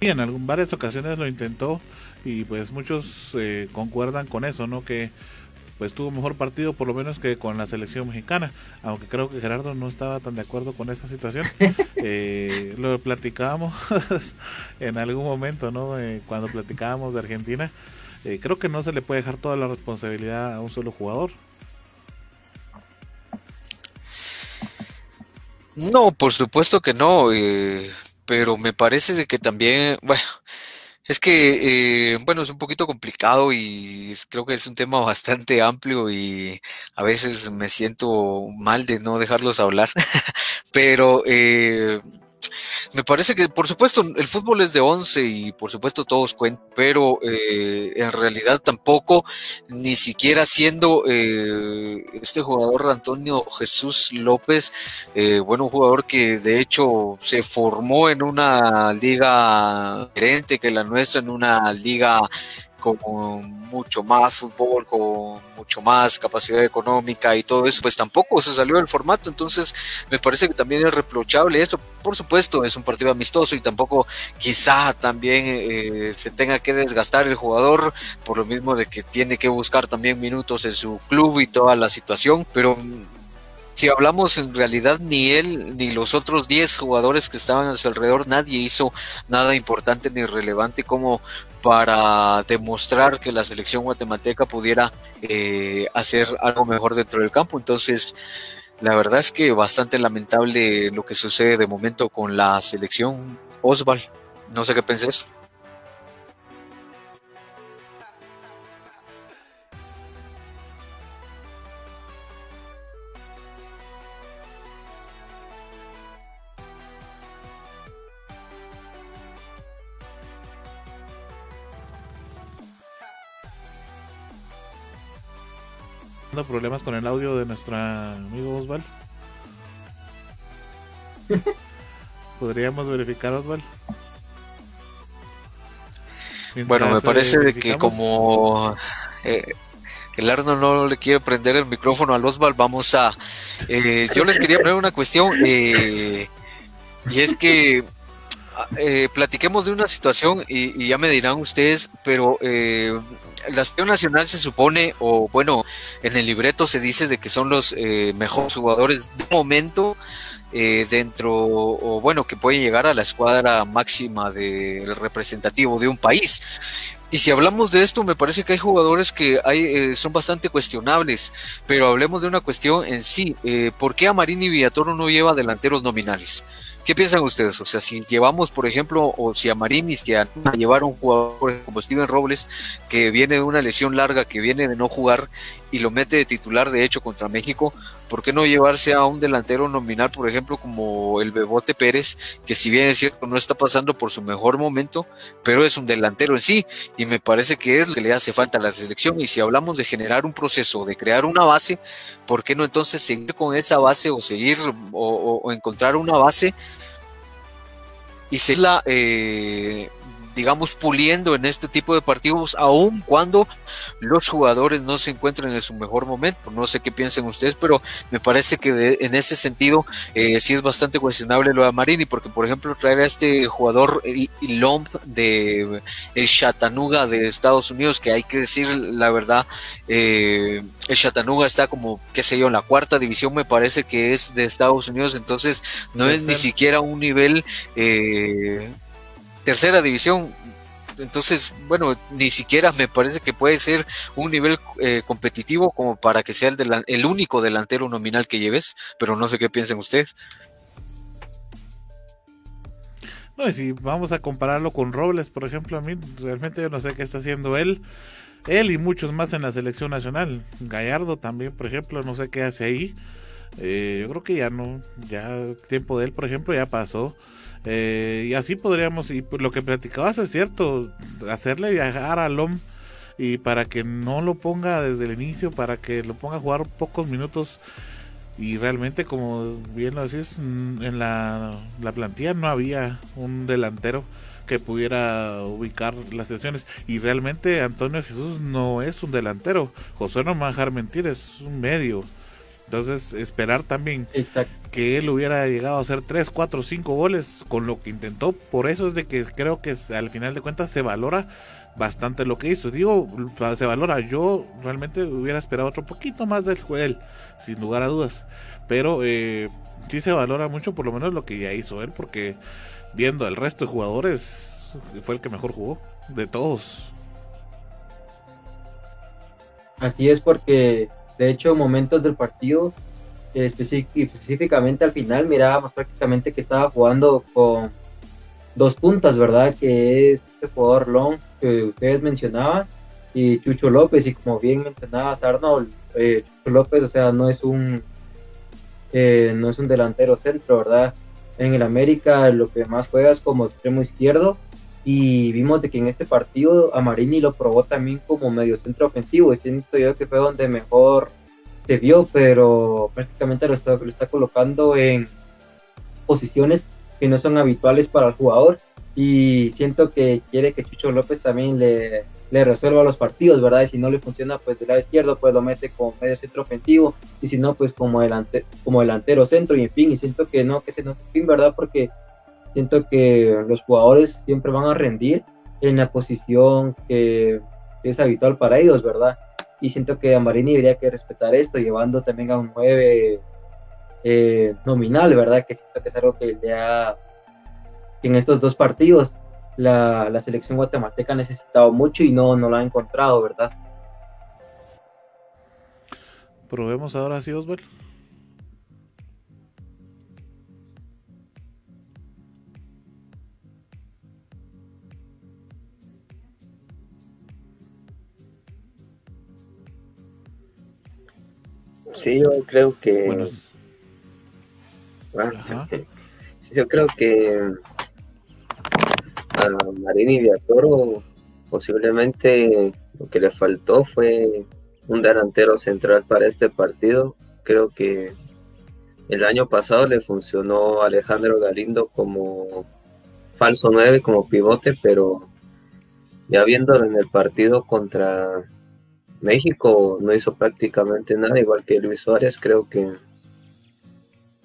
Speaker 1: Sí, en varias ocasiones lo intentó y pues muchos eh, concuerdan con eso, ¿no? Que pues tuvo mejor partido por lo menos que con la selección mexicana, aunque creo que Gerardo no estaba tan de acuerdo con esa situación. Eh, lo platicábamos en algún momento, ¿no? Eh, cuando platicábamos de Argentina, eh, creo que no se le puede dejar toda la responsabilidad a un solo jugador.
Speaker 3: No, por supuesto que no, pero me parece de que también, bueno, es que, eh, bueno, es un poquito complicado y creo que es un tema bastante amplio y a veces me siento mal de no dejarlos hablar, pero eh, me parece que, por supuesto, el fútbol es de 11 y por supuesto todos cuentan, pero eh, en realidad tampoco, ni siquiera siendo eh, este jugador Antonio Jesús López, eh, bueno, un jugador que de hecho se formó en una liga diferente que la nuestra, en una liga con mucho más fútbol, con mucho más capacidad económica y todo eso, pues tampoco se salió del formato. Entonces, me parece que también es reprochable esto. Por supuesto, es un partido amistoso y tampoco quizá también eh, se tenga que desgastar el jugador por lo mismo de que tiene que buscar también minutos en su club y toda la situación, pero si hablamos en realidad ni él ni los otros 10 jugadores que estaban a su alrededor, nadie hizo nada importante ni relevante como para demostrar que la selección guatemalteca pudiera eh, hacer algo mejor dentro del campo. Entonces, la verdad es que bastante lamentable lo que sucede de momento con la selección Osval. No sé qué pensés.
Speaker 1: Problemas con el audio de nuestro amigo Osval. ¿Podríamos verificar, Osval?
Speaker 3: bueno, me parece que como eh, el Arno no le quiere prender el micrófono al Osval, vamos a... Eh, yo les quería poner una cuestión, eh, y es que platiquemos de una situación y, y, ya me dirán ustedes, pero la selección nacional se supone, o bueno, en el libreto se dice de que son los eh, mejores jugadores de momento eh, dentro, o bueno, que pueden llegar a la escuadra máxima del representativo de un país. Y si hablamos de esto, me parece que hay jugadores que hay, eh, son bastante cuestionables, pero hablemos de una cuestión en sí. ¿Por qué Amarini Villatoro no lleva delanteros nominales? ¿Qué piensan ustedes? O sea, si llevamos, por ejemplo, o si a Marini, si a, llevar un jugador como Steven Robles, que viene de una lesión larga, que viene de no jugar y lo mete de titular, de hecho, contra México, ¿por qué no llevarse a un delantero nominal, por ejemplo, como el Bebote Pérez, que si bien es cierto, no está pasando por su mejor momento, pero es un delantero en sí, y me parece que es lo que le hace falta a la selección. Y si hablamos de generar un proceso, de crear una base, ¿por qué no entonces seguir con esa base o seguir o, encontrar una base y seguirla eh, digamos, puliendo en este tipo de partidos, aun cuando los jugadores no se encuentran en su mejor momento. No sé qué piensen ustedes, pero me parece que en ese sentido eh, sí es bastante cuestionable lo de Marini, porque por ejemplo traer a este jugador Lomb de el Chattanooga de Estados Unidos, que hay que decir la verdad, eh, el Chattanooga está como, qué sé yo, en la cuarta división me parece que es de Estados Unidos, entonces no es ni siquiera un nivel... Eh, tercera división. Entonces, bueno, ni siquiera me parece que puede ser un nivel eh, competitivo como para que sea el, el único delantero nominal que lleves, pero no sé qué piensen ustedes.
Speaker 1: No, y si vamos a compararlo con Robles, por ejemplo, a mí realmente yo no sé qué está haciendo él. Él y muchos más en la selección nacional. Gallardo también, por ejemplo, no sé qué hace ahí. Eh, yo creo que ya no, ya el tiempo de él, por ejemplo, ya pasó. Eh, y así podríamos, y lo que platicabas es cierto, hacerle viajar a Lom y para que no lo ponga desde el inicio, para que lo ponga a jugar pocos minutos. Y realmente, como bien lo decís, mm, en la, la plantilla no había un delantero que pudiera ubicar las situaciones. Y realmente Antonio Jesús no es un delantero. José no me va a dejar mentir, es un medio. Entonces, esperar también que él hubiera llegado a hacer 3, 4, 5 goles con lo que intentó. Por eso es de que creo que al final de cuentas se valora bastante lo que hizo. Digo, se valora. Yo realmente hubiera esperado otro poquito más del él, sin lugar a dudas. Pero eh, sí se valora mucho por lo menos lo que ya hizo él, porque viendo al resto de jugadores, fue el que mejor jugó de todos.
Speaker 2: Así es porque de hecho, momentos del partido, específicamente al final, mirábamos prácticamente que estaba jugando con dos puntas, ¿verdad? Que es el jugador Long que ustedes mencionaban y Chucho López. Y como bien mencionabas, Arnold, eh, Chucho López, o sea, no es un. Eh, no es un delantero centro, ¿verdad? en el América lo que más juega es como extremo izquierdo y vimos de que en este partido a Marini lo probó también como medio centro ofensivo y siento yo que fue donde mejor se vio, pero prácticamente lo está, lo está colocando en posiciones que no son habituales para el jugador y siento que quiere que Chucho López también le, le resuelva los partidos, ¿verdad? Y si no le funciona, pues del lado izquierdo, pues lo mete como medio centro ofensivo, y si no, pues como, delante, como delantero centro, y en fin, y siento que no, que ese no es el fin, ¿verdad? Porque siento que los jugadores siempre van a rendir en la posición que es habitual para ellos, ¿verdad? Y siento que Amarini debería que respetar esto, llevando también a un 9 eh, nominal, ¿verdad? Que siento que es algo que le en estos dos partidos la, la, selección guatemalteca ha necesitado mucho y no, no lo ha encontrado, ¿verdad?
Speaker 1: Probemos ahora sí, Osvaldo.
Speaker 4: Sí, yo creo que. Bueno. yo creo que a Marini Viatoro posiblemente lo que le faltó fue un delantero central para este partido. Creo que el año pasado le funcionó Alejandro Galindo como falso 9, como pivote, pero ya viéndolo en el partido contra México no hizo prácticamente nada, igual que Luis Suárez, creo que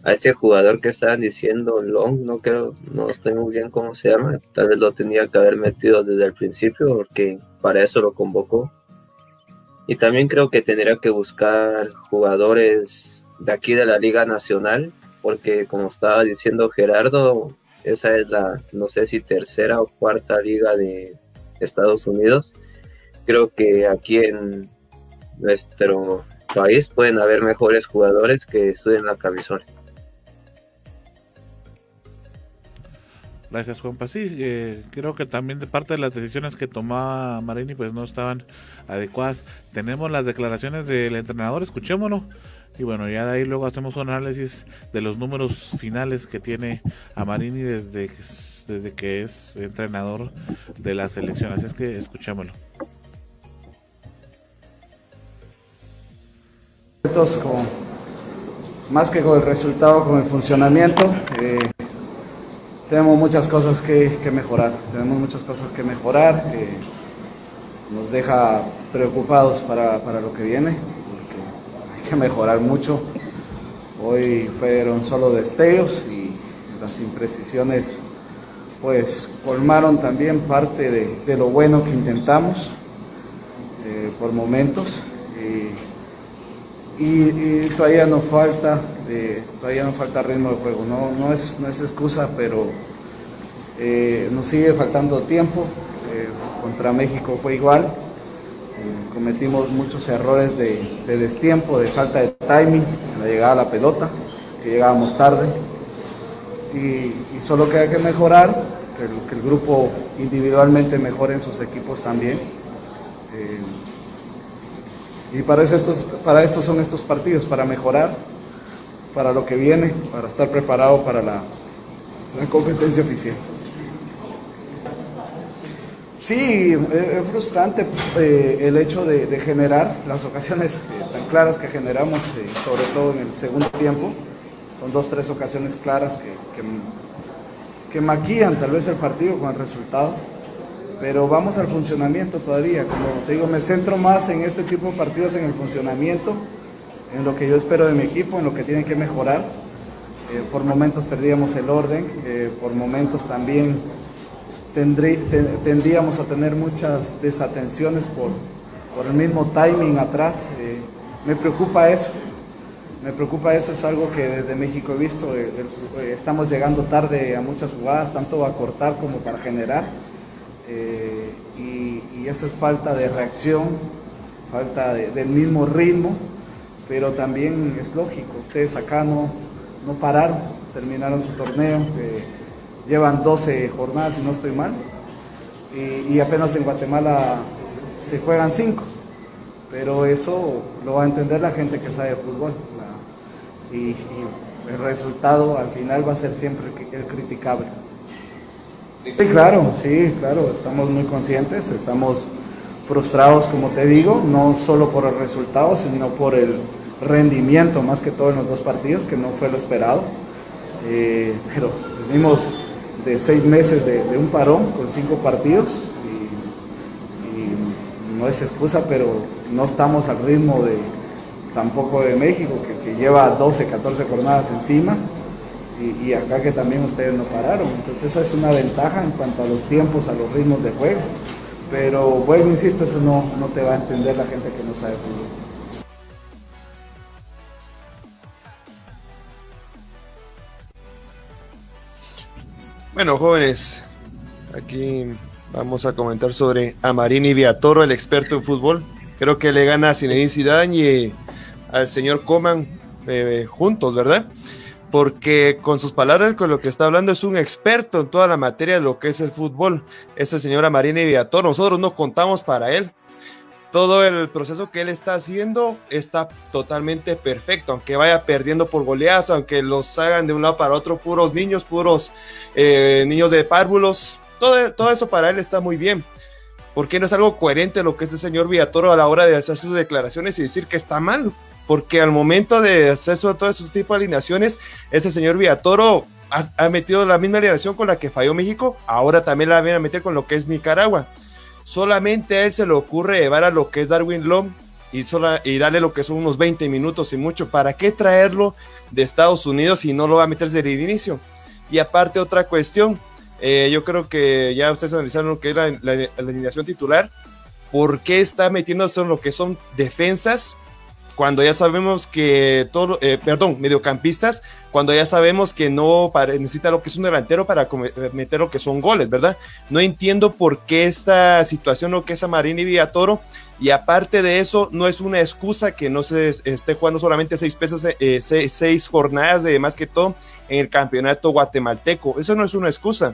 Speaker 4: a ese jugador que estaban diciendo Long, no creo, no estoy muy bien cómo se llama, tal vez lo tenía que haber metido desde el principio porque para eso lo convocó. Y también creo que tendría que buscar jugadores de aquí de la Liga Nacional, porque como estaba diciendo Gerardo, esa es la, no sé si tercera o cuarta liga de Estados Unidos. Creo que aquí en nuestro país pueden haber mejores jugadores que estudien la camisola.
Speaker 1: Gracias, Juanpa. Sí, eh, creo que también de parte de las decisiones que tomaba Marini, pues no estaban adecuadas. Tenemos las declaraciones del entrenador, escuchémonos. Y bueno, ya de ahí luego hacemos un análisis de los números finales que tiene a Marini desde, desde que es entrenador de la selección. Así es que escuchémoslo.
Speaker 6: Más que con el resultado, con el funcionamiento. Eh, tenemos muchas cosas que, mejorar, tenemos muchas cosas que mejorar, que nos deja preocupados para, lo que viene, porque hay que mejorar mucho. Hoy fueron solo destellos y las imprecisiones pues colmaron también parte de, lo bueno que intentamos eh, por momentos y, todavía nos falta eh, todavía nos falta ritmo de juego. No, no, es, no es excusa pero eh, nos sigue faltando tiempo. Eh, contra México fue igual. Cometimos muchos errores de, destiempo de falta de timing en la llegada a la pelota que llegábamos tarde. Y, solo queda que mejorar que el, grupo individualmente mejore en sus equipos también y para, estos, para estos son estos partidos, para mejorar, para lo que viene, para estar preparado para la, competencia oficial. Sí, es frustrante eh, el hecho de, generar las ocasiones eh, tan claras que generamos, eh, sobre todo en el segundo tiempo. Son dos, tres ocasiones claras que, que maquillan tal vez el partido con el resultado pero vamos al funcionamiento todavía. Como te digo, me centro más en este tipo de partidos, en el funcionamiento, en lo que yo espero de mi equipo, en lo que tienen que mejorar. Eh, por momentos perdíamos el orden, eh, por momentos también tendríamos a tener muchas desatenciones por, por el mismo timing atrás. Eh, me preocupa eso. Me preocupa eso, es algo que desde México he visto. estamos llegando tarde a muchas jugadas, tanto a cortar como para generar eh, y, esa es falta de reacción, falta del mismo ritmo, pero también es lógico, ustedes acá no, no pararon, terminaron su torneo, llevan 12 jornadas si no estoy mal, y, apenas en Guatemala se juegan 5, pero eso lo va a entender la gente que sabe fútbol. y, el resultado al final va a ser siempre el criticable. Sí, claro, sí, claro, estamos muy conscientes, estamos frustrados, como te digo, no solo por el resultado, sino por el rendimiento, más que todo en los dos partidos, que no fue lo esperado. Eh, pero venimos de seis meses de, un parón con cinco partidos y, no es excusa, pero no estamos al ritmo de tampoco de México, que, lleva 12, 14 jornadas encima. Y, acá que también ustedes no pararon. Entonces esa es una ventaja en cuanto a los tiempos, a los ritmos de juego. Pero vuelvo, insisto, eso no, no te va a entender la gente que no sabe fútbol.
Speaker 7: Bueno, jóvenes, aquí vamos a comentar sobre Amarini Viatoro, el experto en fútbol. Creo que le gana a Zinedine Zidane y al señor Coman eh, juntos, ¿verdad? Porque con sus palabras, con lo que está hablando, es un experto en toda la materia de lo que es el fútbol. Esta señora Marina Viator, nosotros no contamos para él. Todo el proceso que él está haciendo está totalmente perfecto, aunque vaya perdiendo por goleadas, aunque los hagan de un lado para otro, puros niños, puros eh, niños de párvulos, todo, todo eso para él está muy bien. Porque no es algo coherente lo que es el señor Villatoro a la hora de hacer sus declaraciones y decir que está mal? Porque al momento de hacer todo esos tipos de alineaciones, ese señor Villatoro ha, metido la misma alineación con la que falló México, ahora también la viene a meter con lo que es Nicaragua. Solamente a él se le ocurre llevar a lo que es Darwin Lom y, y darle lo que son unos 20 minutos y mucho. ¿Para qué traerlo de Estados Unidos si no lo va a meter desde el inicio? Y aparte otra cuestión, eh, yo creo que ya ustedes analizaron lo que es la, alineación titular. ¿Por qué está metiéndose en lo que son defensas cuando ya sabemos que todo, eh, perdón, mediocampistas, cuando ya sabemos que no necesita lo que es un delantero para eh, meter lo que son goles, ¿verdad? No entiendo por qué esta situación, lo que es a Marini Villatoro, y aparte de eso, no es una excusa que no se esté jugando solamente seis, pesos, eh, seis jornadas de más que todo en el campeonato guatemalteco. Eso no es una excusa.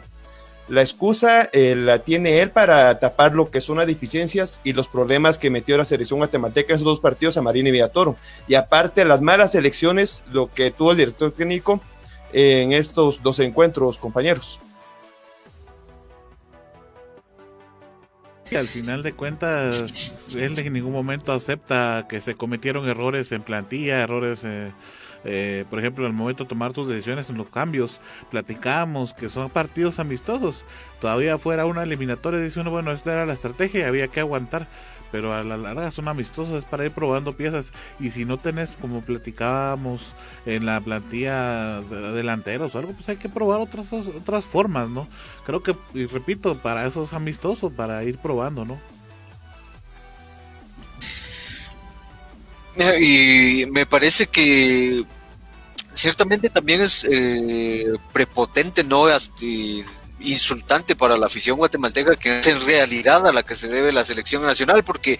Speaker 7: La excusa eh, la tiene él para tapar lo que son las deficiencias y los problemas que metió la selección guatemalteca en esos dos partidos a Marín y Villatoro. Y aparte, las malas elecciones, lo que tuvo el director técnico en estos dos encuentros, compañeros.
Speaker 1: al final de cuentas, él en ningún momento acepta que se cometieron errores en plantilla, errores eh, eh, por ejemplo, en el momento de tomar tus decisiones en los cambios, platicamos que son partidos amistosos. Todavía fuera una eliminatoria, dice uno, bueno, esta era la estrategia y había que aguantar. Pero a la larga son amistosos, es para ir probando piezas. Y si no tenés, como platicábamos en la plantilla de delanteros o algo, pues hay que probar otras, otras formas, ¿no? Creo que, y repito, para eso es amistoso, para ir probando, ¿no?
Speaker 3: Y me parece que ciertamente también es eh, prepotente, ¿no? Este, insultante para la afición guatemalteca que es en realidad a la que se debe la selección nacional, porque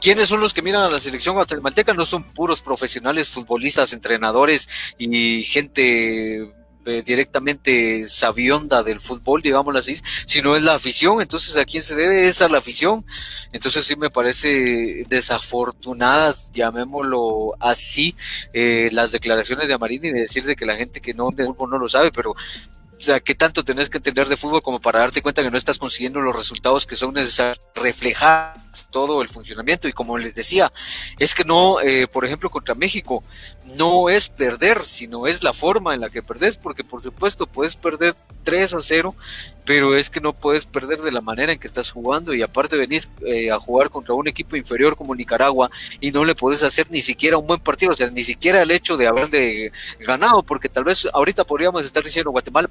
Speaker 3: ¿Quiénes son los que miran a la selección guatemalteca? No son puros profesionales, futbolistas, entrenadores y gente eh, directamente sabionda del fútbol, digámoslo así, sino es la afición. Entonces, ¿a quién se debe? Es a la afición. Entonces, sí me parece desafortunadas, llamémoslo así, eh, las declaraciones de Amarini de decir de que la gente que no de fútbol no lo sabe, pero o sea, ¿qué tanto tenés que entender de fútbol como para darte cuenta que no estás consiguiendo los resultados que son necesarios reflejar todo el funcionamiento? Y como les decía, es que no, eh, por ejemplo, contra México, no es perder, sino es la forma en la que perdés, porque por supuesto puedes perder 3 a 0, pero es que no puedes perder de la manera en que estás jugando y aparte venís eh, a jugar contra un equipo inferior como Nicaragua y no le puedes hacer ni siquiera un buen partido, o sea, ni siquiera el hecho de haberle ganado, porque tal vez ahorita podríamos estar diciendo Guatemala,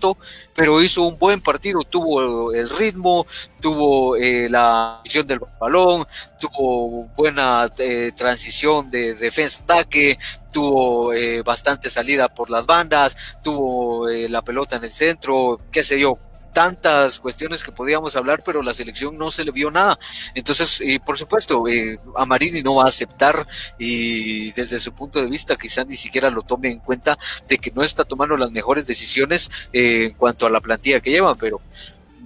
Speaker 3: pero hizo un buen partido, tuvo el ritmo, tuvo eh, la visión del balón, tuvo buena eh, transición de defensa-ataque, tuvo eh, bastante salida por las bandas, tuvo eh, la pelota en el centro, qué sé yo, tantas cuestiones que podíamos hablar, pero la selección no se le vio nada. Entonces, eh, por supuesto, eh, Amarini no va a aceptar y desde su punto de vista quizás ni siquiera lo tome en cuenta de que no está tomando las mejores decisiones en cuanto a la plantilla que lleva, pero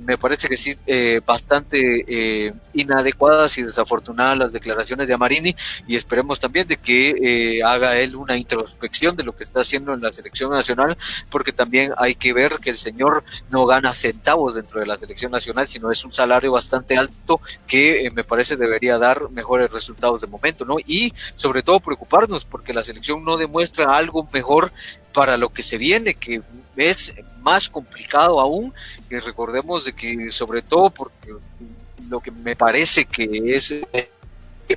Speaker 3: me parece que sí, eh, bastante eh, inadecuadas y desafortunadas las declaraciones de Amarini y esperemos también de que eh, haga él una introspección de lo que está haciendo en la selección nacional, porque también hay que ver que el señor no gana centavos dentro de la selección nacional, sino es un salario bastante alto que me parece debería dar mejores resultados de momento, ¿no? Y sobre todo preocuparnos porque la selección no demuestra algo mejor para lo que se viene, que es más complicado aún. Y recordemos de que sobre todo porque lo que me parece que es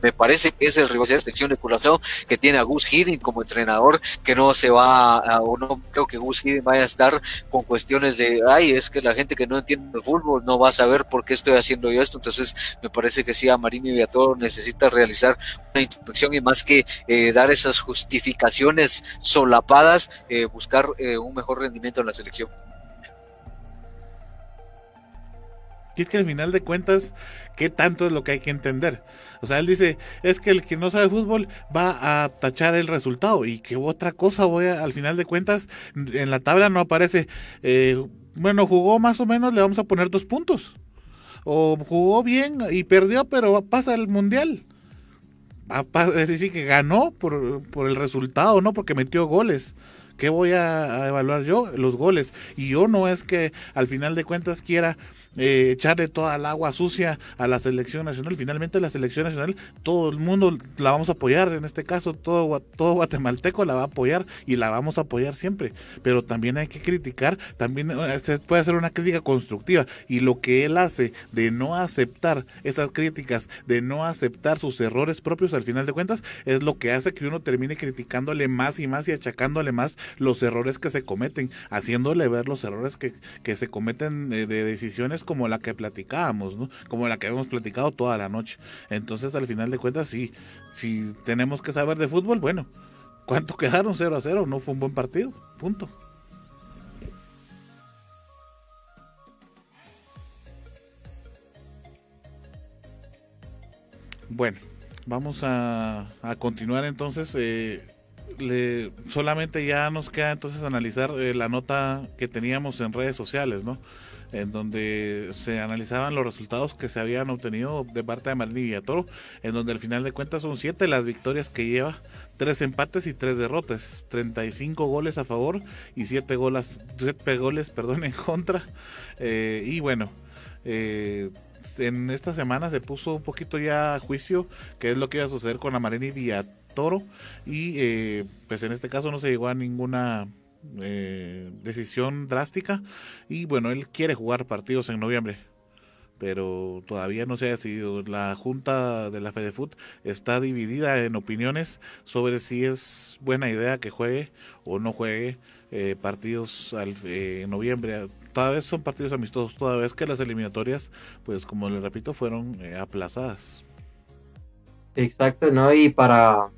Speaker 3: me parece que es el rival de selección de Curazao que tiene a Gus Hiddink como entrenador, que no se va, a, o no creo que Gus Hiddink vaya a estar con cuestiones de, ay, es que la gente que no entiende el fútbol no va a saber por qué estoy haciendo yo esto, entonces me parece que sí, a Marini y a todo necesita realizar una inspección y más que eh, dar esas justificaciones solapadas, eh, buscar eh, un mejor rendimiento en la selección.
Speaker 1: Y es que al final de cuentas, ¿qué tanto es lo que hay que entender? O sea, él dice, es que el que no sabe fútbol va a tachar el resultado. Y que otra cosa voy a, al final de cuentas, en la tabla no aparece, eh, bueno, jugó más o menos, le vamos a poner dos puntos. O jugó bien y perdió, pero pasa el mundial. Es decir, que ganó por, por el resultado, no porque metió goles. ¿Qué voy a, evaluar yo? Los goles. Y yo no es que al final de cuentas quiera eh, echarle toda el agua sucia a la selección nacional. Finalmente la selección nacional, todo el mundo la vamos a apoyar, en este caso todo, todo guatemalteco la va a apoyar y la vamos a apoyar siempre. Pero también hay que criticar, también eh, se puede hacer una crítica constructiva. Y lo que él hace de no aceptar esas críticas, de no aceptar sus errores propios al final de cuentas, es lo que hace que uno termine criticándole más y más y achacándole más los errores que se cometen, haciéndole ver los errores que, que se cometen de decisiones como la que platicábamos. Como la que hemos platicado toda la noche. Entonces, al final de cuentas, sí, si tenemos que saber de fútbol, bueno, ¿cuánto quedaron 0 a 0? No fue un buen partido, punto. Bueno, vamos a, a continuar entonces. Eh, solamente ya nos queda entonces analizar eh, la nota que teníamos en redes sociales, ¿no? En donde se analizaban los resultados que se habían obtenido de parte de Marini Villatoro, en donde al final de cuentas son siete las victorias que lleva, tres empates y tres derrotas, 35 goles a favor y siete goles, siete goles perdón, en contra. Eh, y bueno, eh, en esta semana se puso un poquito ya a juicio qué es lo que iba a suceder con Amarini Villatoro y eh, pues en este caso no se llegó a ninguna eh, decisión drástica y bueno, él quiere jugar partidos en noviembre, pero todavía no se ha decidido. La Junta de la FedeFut está dividida en opiniones sobre si es buena idea que juegue o no juegue eh, partidos eh, en noviembre. Toda vez son partidos amistosos, toda vez que las eliminatorias, pues como le repito, fueron aplazadas.
Speaker 2: Exacto, ¿no? Y para,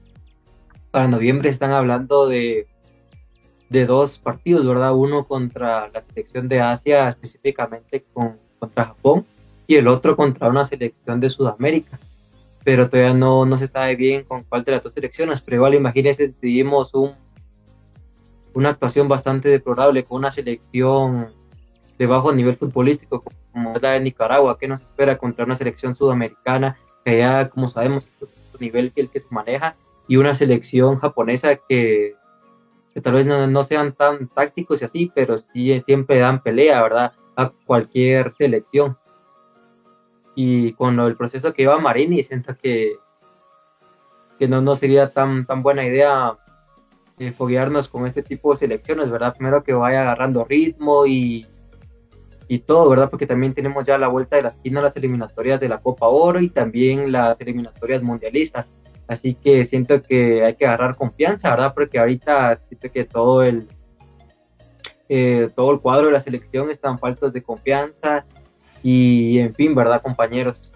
Speaker 2: para noviembre están hablando de de dos partidos, ¿verdad? Uno contra la selección de Asia, específicamente con, contra Japón, y el otro contra una selección de Sudamérica. Pero todavía no, no se sabe bien con cuál de las dos selecciones, pero igual imagínense, tuvimos un, una actuación bastante deplorable con una selección de bajo nivel futbolístico como es la de Nicaragua, que nos espera contra una selección sudamericana que ya, como sabemos, es otro nivel que el que se maneja, y una selección japonesa que que tal vez no, sean tan tácticos y así, pero sí siempre dan pelea, ¿verdad? A cualquier selección. Y con el proceso que lleva Marini, siento que, que no, no sería tan, tan buena idea eh, foguearnos con este tipo de selecciones, ¿verdad? Primero que vaya agarrando ritmo y, y todo, ¿verdad? Porque también tenemos ya la vuelta de la esquina las eliminatorias de la Copa Oro y también las eliminatorias mundialistas. Así que siento que hay que agarrar confianza, ¿verdad? Porque ahorita siento que todo el, eh, todo el cuadro de la selección están faltos de confianza y en fin, ¿verdad, compañeros?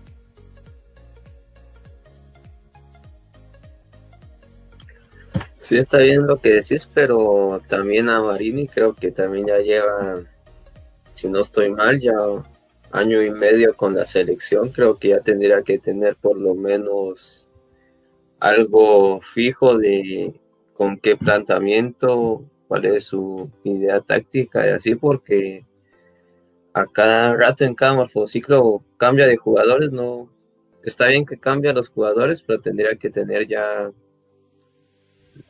Speaker 4: Sí, está bien lo que decís, pero también a Marini creo que también ya lleva, si no estoy mal, ya año y medio con la selección, creo que ya tendría que tener por lo menos algo fijo de con qué planteamiento, cuál es su idea táctica y así, porque a cada rato en cada morfociclo cambia de jugadores, no está bien que cambie los jugadores, pero tendría que tener ya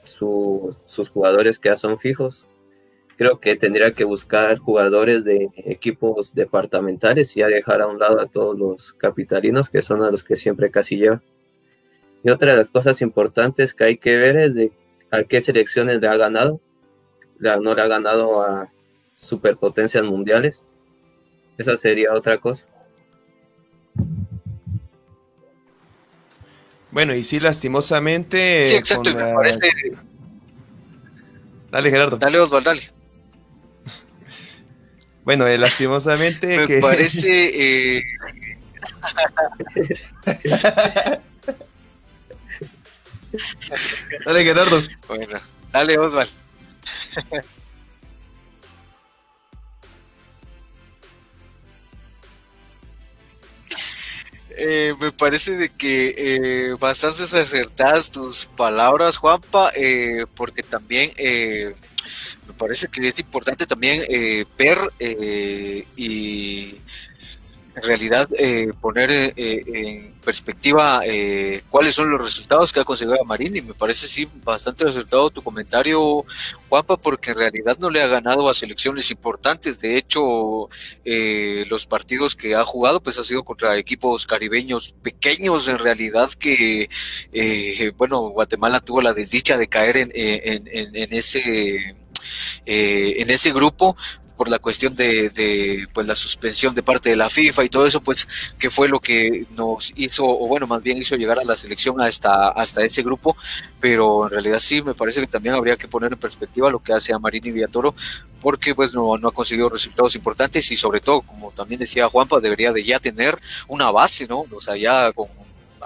Speaker 4: sus jugadores que ya son fijos. Creo que tendría que buscar jugadores de equipos departamentales y ya dejar a un lado a todos los capitalinos que son a los que siempre casi lleva. Y otra de las cosas importantes que hay que ver es de a qué selecciones le ha ganado. No le ha ganado a superpotencias mundiales. Esa sería otra cosa.
Speaker 7: Bueno, y sí, lastimosamente.
Speaker 3: Sí, exacto, me parece.
Speaker 7: Dale, Gerardo.
Speaker 3: Dale, Osvaldo, dale.
Speaker 7: Bueno, eh, lastimosamente.
Speaker 3: me
Speaker 7: que...
Speaker 3: parece. Eh...
Speaker 7: dale, Gerardo.
Speaker 3: Bueno, dale, Osvaldo. Eh, me parece de que eh, bastante acertadas tus palabras, Juanpa, eh, porque también eh, me parece que es importante también ver y en realidad eh, poner eh, en perspectiva eh, cuáles son los resultados que ha conseguido Marín y me parece sí bastante resultado tu comentario Juanpa porque en realidad no le ha ganado a selecciones importantes. De hecho los partidos que ha jugado pues ha sido contra equipos caribeños pequeños en realidad que bueno Guatemala tuvo la desdicha de caer en, en, en, en ese en ese grupo, por la cuestión de, de, pues la suspensión de parte de la FIFA y todo eso, pues que fue lo que nos hizo, o bueno, más bien hizo llegar a la selección hasta, hasta ese grupo, pero en realidad sí, me parece que también habría que poner en perspectiva lo que hace a Marini Villatoro, porque pues no, no ha conseguido resultados importantes y sobre todo, como también decía Juanpa, debería de ya tener una base, ¿no? O sea, ya con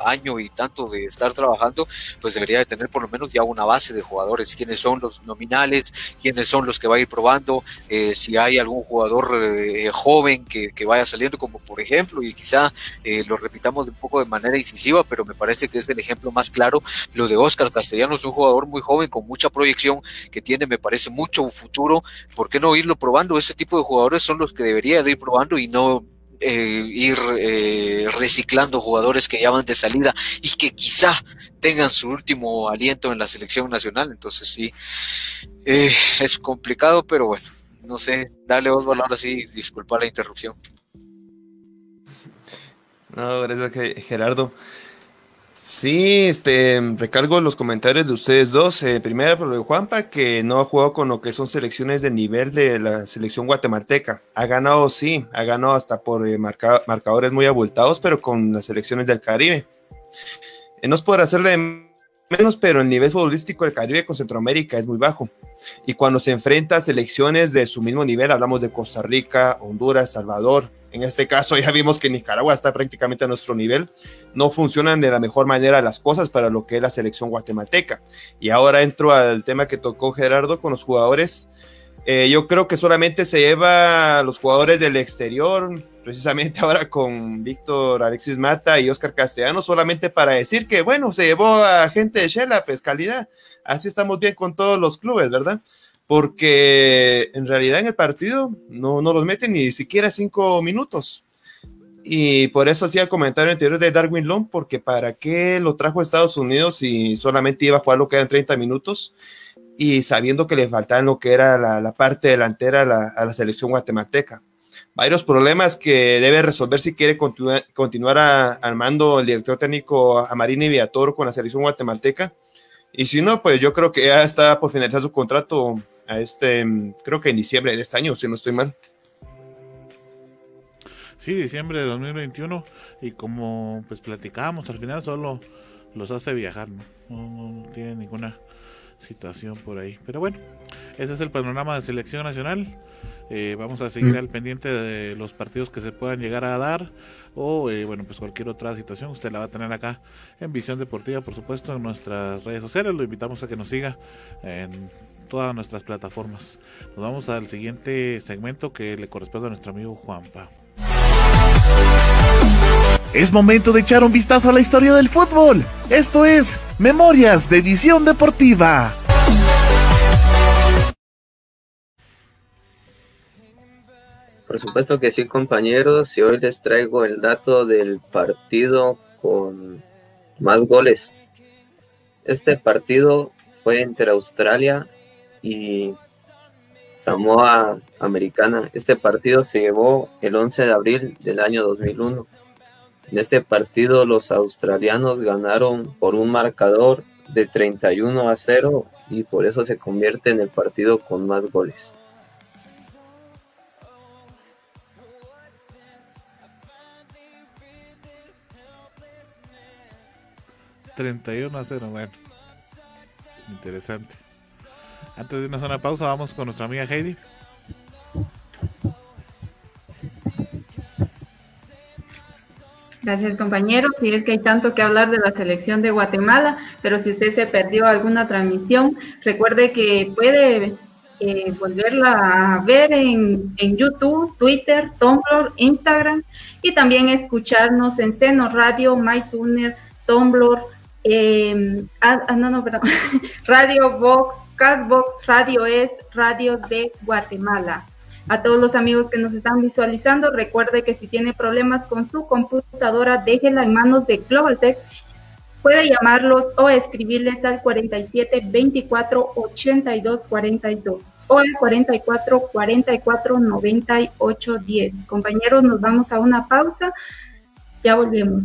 Speaker 3: año y tanto de estar trabajando, pues debería de tener por lo menos ya una base de jugadores, quiénes son los nominales, quiénes son los que va a ir probando, eh, si hay algún jugador eh, joven que, que, vaya saliendo, como por ejemplo, y quizá eh, lo repitamos un poco de manera incisiva, pero me parece que es el ejemplo más claro, lo de Oscar Castellanos, un jugador muy joven con mucha proyección, que tiene, me parece, mucho un futuro, ¿por qué no irlo probando? Ese tipo de jugadores son los que debería de ir probando y no eh, ir eh, reciclando jugadores que ya van de salida y que quizá tengan su último aliento en la selección nacional. Entonces sí, eh, es complicado, pero bueno, no sé, dale Osvaldo ahora sí, disculpa la interrupción.
Speaker 7: No, gracias Gerardo. Sí, este, recalgo los comentarios de ustedes dos. Eh, primero, por lo de Juanpa, que no ha jugado con lo que son selecciones de nivel de la selección guatemalteca. Ha ganado, sí, ha ganado hasta por eh, marca, marcadores muy abultados, pero con las selecciones del Caribe. Eh, no es por hacerle menos, pero el nivel futbolístico del Caribe con Centroamérica es muy bajo. Y cuando se enfrenta a selecciones de su mismo nivel, hablamos de Costa Rica, Honduras, Salvador, en este caso ya vimos que Nicaragua está prácticamente a nuestro nivel. No funcionan de la mejor manera las cosas para lo que es la selección guatemalteca. Y ahora entro al tema que tocó Gerardo con los jugadores. Eh, yo creo que solamente se lleva a los jugadores del exterior, precisamente ahora con Víctor Alexis Mata y Oscar Castellano, solamente para decir que, bueno, se llevó a gente de Shela, pues calidad. Así estamos bien con todos los clubes, ¿verdad? Porque en realidad en el partido no, no los meten ni siquiera cinco minutos. Y por eso hacía el comentario anterior de Darwin Long, porque para qué lo trajo a Estados Unidos si solamente iba a jugar lo que eran 30 minutos y sabiendo que le faltaba lo que era la, parte delantera la, a la, selección guatemalteca. Varios problemas que debe resolver si quiere continuar armando el director técnico Amarini Viator con la selección guatemalteca. Y si no, pues yo creo que ya está por finalizar su contrato a este, creo que en diciembre de este año, si no estoy mal.
Speaker 1: Sí, diciembre de 2021 y como pues platicábamos, al final solo los hace viajar, ¿no? No, tiene ninguna situación por ahí. Pero bueno, ese es el panorama de selección nacional. Eh, vamos a seguir mm. al pendiente de los partidos que se puedan llegar a dar o eh, bueno pues cualquier otra situación usted la va a tener acá en Visión Deportiva por supuesto en nuestras redes sociales lo invitamos a que nos siga en todas nuestras plataformas. Nos vamos al siguiente segmento que le corresponde a nuestro amigo Juanpa.
Speaker 8: Es momento de echar un vistazo a la historia del fútbol. Esto es Memorias de Visión Deportiva.
Speaker 4: Por supuesto que sí, compañeros, y hoy les traigo el dato del partido con más goles. Este partido fue entre Australia y Samoa Americana. Este partido se llevó el 11 de abril del año 2001. En este partido los australianos ganaron por un marcador de 31 a 0 y por eso se convierte en el partido con más goles.
Speaker 1: ...31 a 0, bueno... ...interesante... Antes de una zona pausa, vamos con nuestra amiga Heidi.
Speaker 5: Gracias compañeros. Si es que hay tanto que hablar de la selección de Guatemala, pero si usted se perdió alguna transmisión, recuerde que puede eh, volverla a ver en, en, YouTube, Twitter, Tumblr, Instagram y también escucharnos en Seno Radio, MyTuner, Tumblr, eh, ah, no, no, perdón, Radio Box, Castbox Radio es Radio de Guatemala. A todos los amigos que nos están visualizando, recuerde que si tiene problemas con su computadora, déjela en manos de GlobalTech. Puede llamarlos o escribirles al 47 24 82 42 o al 44 44 98 10. Compañeros, nos vamos a una pausa. Ya volvemos.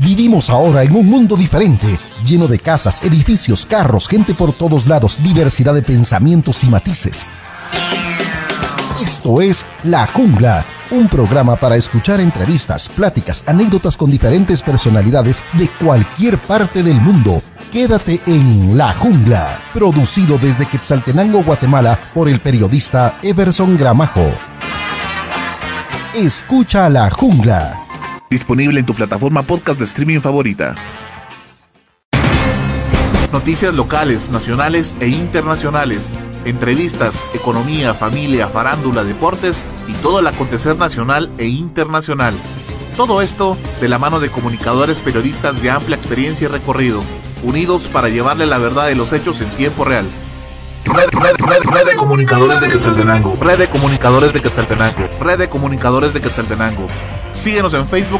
Speaker 9: Vivimos ahora en un mundo diferente, lleno de casas, edificios, carros, gente por todos lados, diversidad de pensamientos y matices. Esto es La Jungla, un programa para escuchar entrevistas, pláticas, anécdotas con diferentes personalidades de cualquier parte del mundo. Quédate en La Jungla, producido desde Quetzaltenango, Guatemala, por el periodista Everson Gramajo. Escucha La Jungla.
Speaker 8: Disponible en tu plataforma podcast de streaming favorita. Noticias locales, nacionales e internacionales. Entrevistas, economía, familia, farándula, deportes y todo el acontecer nacional e internacional. Todo esto de la mano de comunicadores periodistas de amplia experiencia y recorrido, unidos para llevarle la verdad de los hechos en tiempo real. Red, red, red, red de comunicadores de Quetzaltenango. Red de comunicadores de Quetzaltenango. Red de comunicadores de Quetzaltenango. Síguenos en Facebook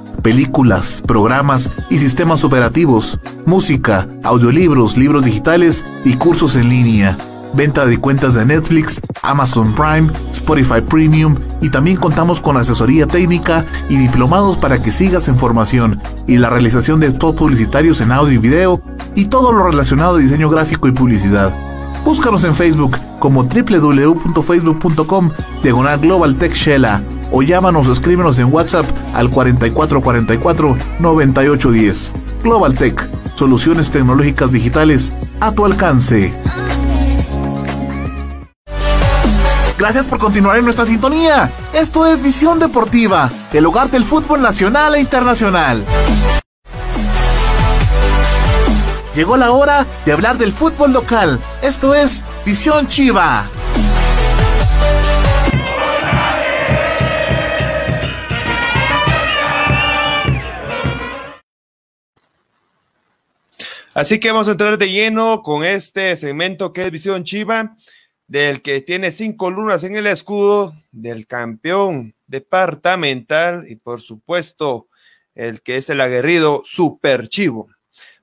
Speaker 8: películas, programas y sistemas operativos, música, audiolibros, libros digitales y cursos en línea. Venta de cuentas de Netflix, Amazon Prime, Spotify Premium y también contamos con asesoría técnica y diplomados para que sigas en formación y la realización de spots publicitarios en audio y video y todo lo relacionado a diseño gráfico y publicidad. Búscanos en Facebook como www.facebook.com diagonal Global Tech o llámanos o escríbenos en WhatsApp al 4444 9810. Global Tech, soluciones tecnológicas digitales a tu alcance. Gracias por continuar en nuestra sintonía. Esto es Visión Deportiva, el hogar del fútbol nacional e internacional. Llegó la hora de hablar del fútbol local. Esto es Visión Chiva.
Speaker 7: Así que vamos a entrar de lleno con este segmento que es Visión Chiva, del que tiene cinco lunas en el escudo, del campeón departamental y por supuesto el que es el aguerrido Super Chivo.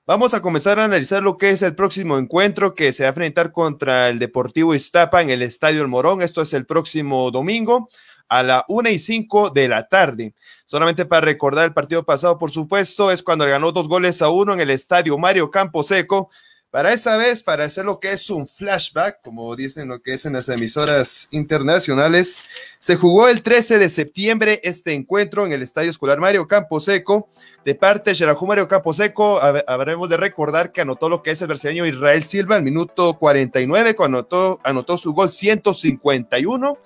Speaker 7: Vamos a comenzar a analizar lo que es el próximo encuentro que se va a enfrentar contra el Deportivo Iztapa en el Estadio El Morón. Esto es el próximo domingo a la una y cinco de la tarde. Solamente para recordar el partido pasado, por supuesto, es cuando ganó dos goles a uno en el estadio Mario Camposeco para esa vez, para hacer lo que es un flashback, como dicen lo que es en las emisoras internacionales, se jugó el 13 de septiembre este encuentro en el Estadio Escolar Mario Camposeco. De parte de Xerajú Mario Camposeco, habremos de recordar que anotó lo que es el brasileño Israel Silva al minuto 49, cuando anotó, anotó su gol 151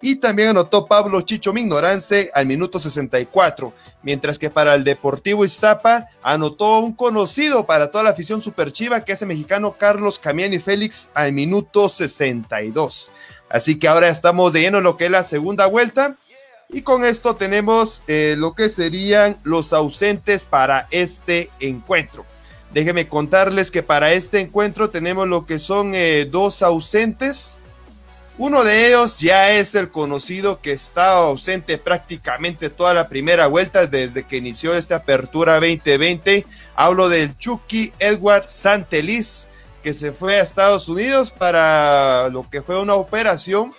Speaker 7: y también anotó Pablo Chicho Mignorance al minuto 64, mientras que para el Deportivo Iztapa anotó un conocido para toda la afición superchiva, que es el mexicano Carlos Camiani Félix al minuto 62. Así que ahora estamos de lleno en lo que es la segunda vuelta. Y con esto tenemos eh, lo que serían los ausentes para este encuentro. Déjenme contarles que para este encuentro tenemos lo que son eh, dos ausentes uno de ellos ya es el conocido que está ausente prácticamente toda la primera vuelta desde que inició esta apertura 2020. Hablo del Chucky Edward Santelis, que se fue a Estados Unidos para lo que fue una operación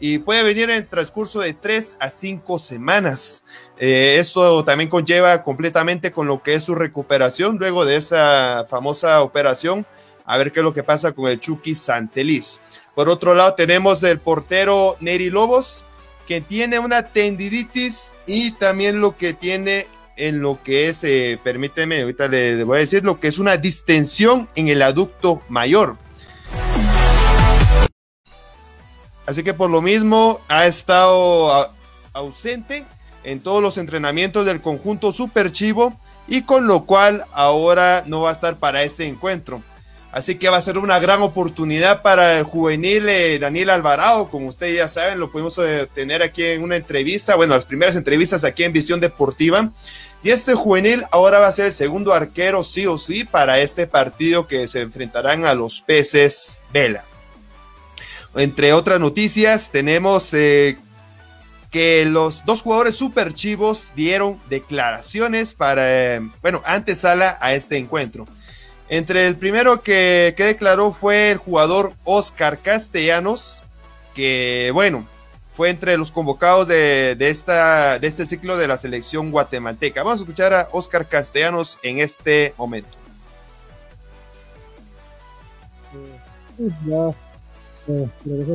Speaker 7: y puede venir en transcurso de tres a cinco semanas. Eh, esto también conlleva completamente con lo que es su recuperación luego de esa famosa operación. A ver qué es lo que pasa con el Chucky Santelis. Por otro lado, tenemos el portero Neri Lobos, que tiene una tendinitis y también lo que tiene en lo que es, eh, permíteme, ahorita le, voy a decir, lo que es una distensión en el aducto mayor. Así que por lo mismo ha estado ausente en todos los entrenamientos del conjunto Super Chivo y con lo cual ahora no va a estar para este encuentro. Así que va a ser una gran oportunidad para el juvenil eh, Daniel Alvarado. Como ustedes ya saben, lo pudimos eh, tener aquí en una entrevista, bueno, las primeras entrevistas aquí en Visión Deportiva. Y este juvenil ahora va a ser el segundo arquero sí o sí para este partido que se enfrentarán a los peces Vela. Entre otras noticias, tenemos eh, que los dos jugadores super chivos dieron declaraciones para, bueno, antesala a este encuentro. Entre el primero que, declaró fue el jugador Oscar Castellanos, que bueno, fue entre los convocados de, esta, de este ciclo de la selección guatemalteca. Vamos a escuchar a Oscar Castellanos en este momento.
Speaker 10: Ya eh, los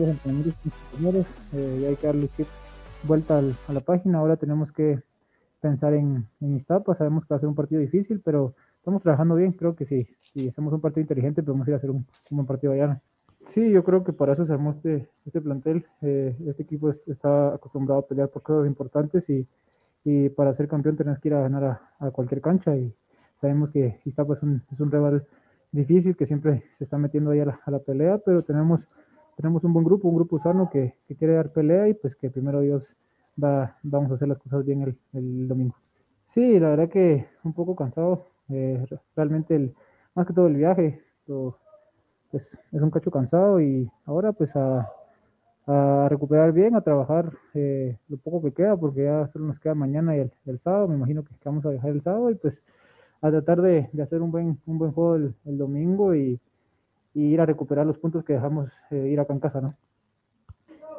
Speaker 10: ya hay que darle vuelta a la página. Ahora tenemos que pensar en, en Iztapa. Sabemos que va a ser un partido difícil, pero estamos trabajando bien. Creo que sí, si hacemos un partido inteligente, podemos ir a hacer un, buen partido allá. Sí, yo creo que para eso se armó este, este plantel. Eh, este equipo está acostumbrado a pelear por cosas importantes y, y, para ser campeón tenemos que ir a ganar a, cualquier cancha. Y sabemos que Iztapa es un, es un rival difícil que siempre se está metiendo ahí a la, pelea, pero tenemos, tenemos un buen grupo, un grupo sano que, que, quiere dar pelea y pues que primero Dios va, vamos a hacer las cosas bien el, el domingo. Sí, la verdad que un poco cansado, eh, realmente el, más que todo el viaje, pues, es un cacho cansado y ahora pues a, recuperar bien, a trabajar eh, lo poco que queda, porque ya solo nos queda mañana y el, sábado, me imagino que vamos a viajar el sábado y pues a tratar de, hacer un buen, un buen juego el, domingo y, ir a recuperar los puntos que dejamos eh, ir acá en casa, ¿no?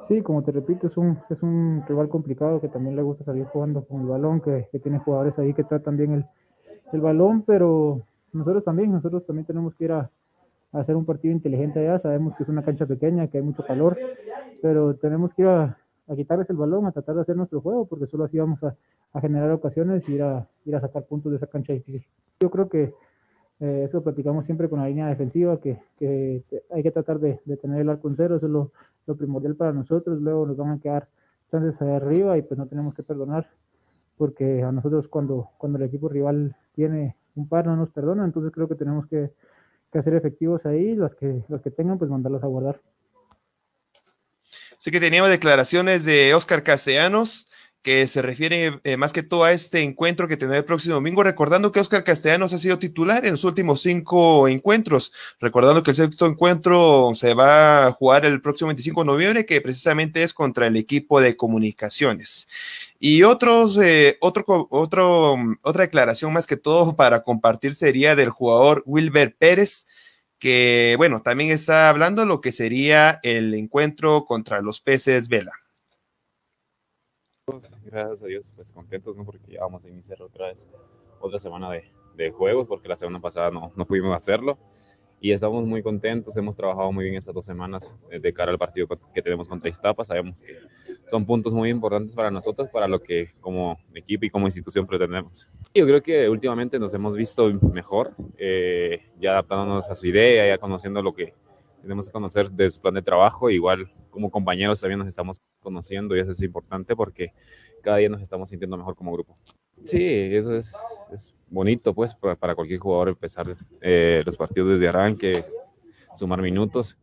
Speaker 10: Sí, como te repito, es un, es un rival complicado que también le gusta salir jugando con el balón, que, que tiene jugadores ahí que tratan bien el, el balón, pero nosotros también, nosotros también tenemos que ir a, hacer un partido inteligente allá, sabemos que es una cancha pequeña, que hay mucho calor, pero tenemos que ir a, quitarles el balón, a tratar de hacer nuestro juego, porque solo así vamos a, generar ocasiones y ir a, sacar puntos de esa cancha difícil. Yo creo que eh, eso platicamos siempre con la línea defensiva, que, hay que tratar de, tener el arco en cero, eso es lo, primordial para nosotros, luego nos van a quedar chances ahí arriba y pues no tenemos que perdonar, porque a nosotros cuando, cuando el equipo rival tiene un par no nos perdona, entonces creo que tenemos que, hacer efectivos ahí, los que, los que tengan, pues mandarlos a guardar.
Speaker 7: Sí que teníamos declaraciones de Oscar Castellanos, que se refiere eh, más que todo a este encuentro que tendrá el próximo domingo, recordando que Oscar Castellanos ha sido titular en los últimos cinco encuentros, recordando que el sexto encuentro se va a jugar el próximo 25 de noviembre, que precisamente es contra el equipo de comunicaciones. Y otros, eh, otro, otro, otra declaración más que todo para compartir sería del jugador Wilber Pérez, que bueno, también está hablando lo que sería el encuentro contra los peces Vela.
Speaker 11: Gracias a Dios, pues contentos, ¿no? Porque ya vamos a iniciar otra vez, otra semana de, de juegos, porque la semana pasada no, no pudimos hacerlo. Y estamos muy contentos, hemos trabajado muy bien estas dos semanas eh, de cara al partido que tenemos contra Iztapa. Sabemos que son puntos muy importantes para nosotros, para lo que como equipo y como institución pretendemos. Yo creo que últimamente nos hemos visto mejor, eh, ya adaptándonos a su idea, ya conociendo lo que tenemos que conocer de su plan de trabajo. Igual como compañeros también nos estamos conociendo y eso es importante porque cada día nos estamos sintiendo mejor como grupo. Sí, eso es, es bonito pues para, para, cualquier jugador empezar eh, los partidos desde arranque, sumar minutos.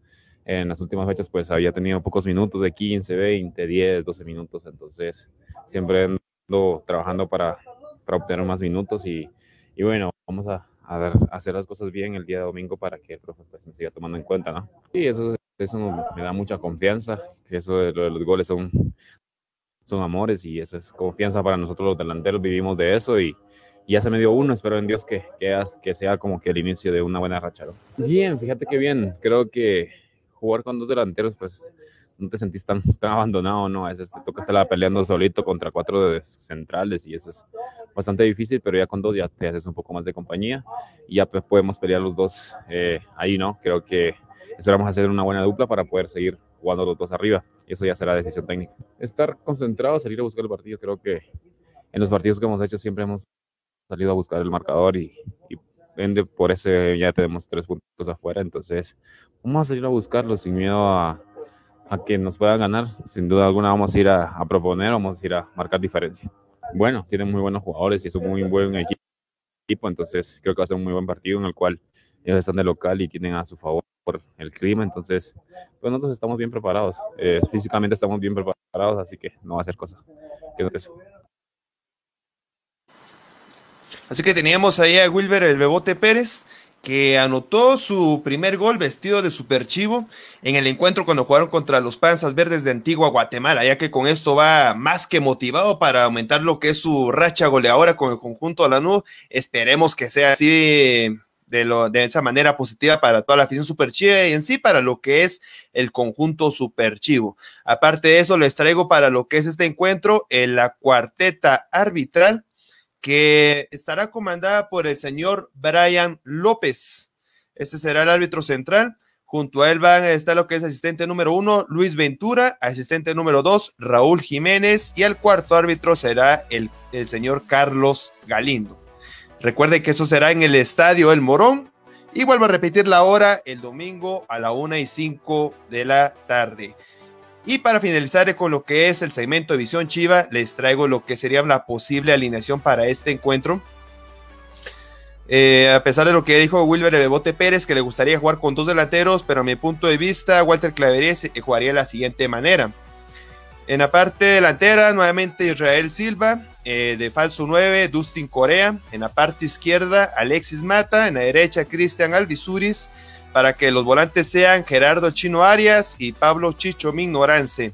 Speaker 11: En las últimas fechas pues había tenido pocos minutos de 15, 20, 10, 12 minutos, entonces siempre ando trabajando para, para obtener más minutos y, y bueno, vamos a, a, dar, a, hacer las cosas bien el día de domingo para que el profe pues, me siga tomando en cuenta, ¿no? Y eso, eso me da mucha confianza, eso de, de los goles son, son amores y eso es confianza para nosotros los delanteros, vivimos de eso y, ya se me dio uno, espero en Dios que, que, que, sea como que el inicio de una buena racha. ¿no? Bien, fíjate que bien, creo que jugar con dos delanteros, pues no te sentís tan, tan abandonado, ¿no? A veces te toca estar peleando solito contra cuatro de centrales y eso es bastante difícil, pero ya con dos ya te haces un poco más de compañía y ya pues podemos pelear los dos eh, ahí, ¿no? Creo que esperamos hacer una buena dupla para poder seguir jugando los dos arriba y eso ya será decisión técnica. Estar concentrado, salir a buscar el partido, creo que en los partidos que hemos hecho siempre hemos salido a buscar el marcador y, y por ese ya tenemos tres puntos afuera, entonces vamos a salir a buscarlo sin miedo a, a que nos puedan ganar. Sin duda alguna vamos a ir a, a, proponer, vamos a ir a marcar diferencia. Bueno, tienen muy buenos jugadores y es un muy buen equipo, entonces creo que va a ser un muy buen partido en el cual ellos están de local y tienen a su favor el clima, entonces pues nosotros estamos bien preparados, eh, físicamente estamos bien preparados, así que no va a ser cosa.
Speaker 7: Así que teníamos ahí a Wilber el Bebote Pérez, que anotó su primer gol vestido de superchivo en el encuentro cuando jugaron contra los Panzas Verdes de Antigua Guatemala, ya que con esto va más que motivado para aumentar lo que es su racha goleadora con el conjunto de la NU. Esperemos que sea así de, lo, de esa manera positiva para toda la afición superchiva y en sí para lo que es el conjunto superchivo. Aparte de eso, les traigo para lo que es este encuentro en la cuarteta arbitral que estará comandada por el señor Brian López. Este será el árbitro central. Junto a él van a estar lo que es asistente número uno, Luis Ventura, asistente número dos, Raúl Jiménez, y el cuarto árbitro será el, el señor Carlos Galindo. Recuerde que eso será en el estadio El Morón. Y vuelvo a repetir la hora el domingo a la una y cinco de la tarde. Y para finalizar con lo que es el segmento de Visión Chiva, les traigo lo que sería la posible alineación para este encuentro. Eh, a pesar de lo que dijo Wilber Bebote Pérez, que le gustaría jugar con dos delanteros, pero a mi punto de vista, Walter Clavería jugaría de la siguiente manera. En la parte delantera, nuevamente Israel Silva, eh, de falso 9, Dustin Corea. En la parte izquierda, Alexis Mata. En la derecha, Cristian Alvisuris para que los volantes sean Gerardo Chino Arias y Pablo Chicho Mignorance.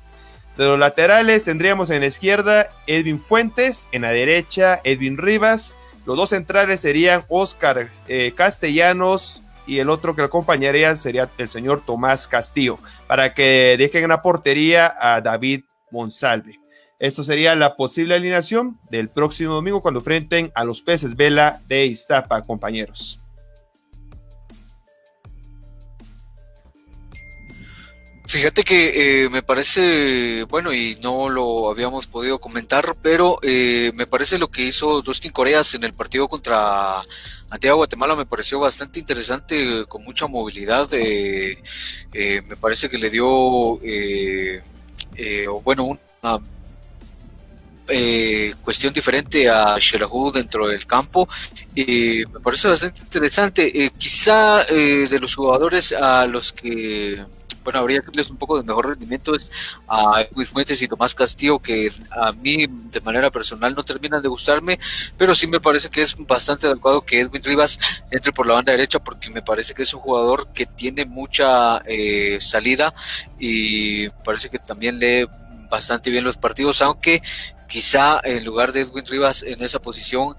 Speaker 7: De los laterales tendríamos en la izquierda Edwin Fuentes, en la derecha Edwin Rivas. Los dos centrales serían Oscar eh, Castellanos y el otro que lo acompañaría sería el señor Tomás Castillo, para que dejen en la portería a David Monsalve. Esto sería la posible alineación del próximo domingo cuando enfrenten a los peces Vela de Iztapa, compañeros.
Speaker 3: Fíjate que eh, me parece, bueno, y no lo habíamos podido comentar, pero eh, me parece lo que hizo Dustin Coreas en el partido contra Antigua Guatemala me pareció bastante interesante, con mucha movilidad. Eh, me parece que le dio, bueno, una cuestión diferente a Shelahu dentro del campo. me parece bastante interesante. quizá de los jugadores a los que bueno, habría que darles un poco de mejor rendimiento es a Luis Fuentes y Tomás Castillo, que a mí de manera personal no terminan de gustarme, pero sí me parece que es bastante adecuado que Edwin Rivas entre por la banda derecha, porque me parece que es un jugador que tiene mucha eh, salida y parece que también lee bastante bien los partidos, aunque quizá en lugar de Edwin Rivas en esa posición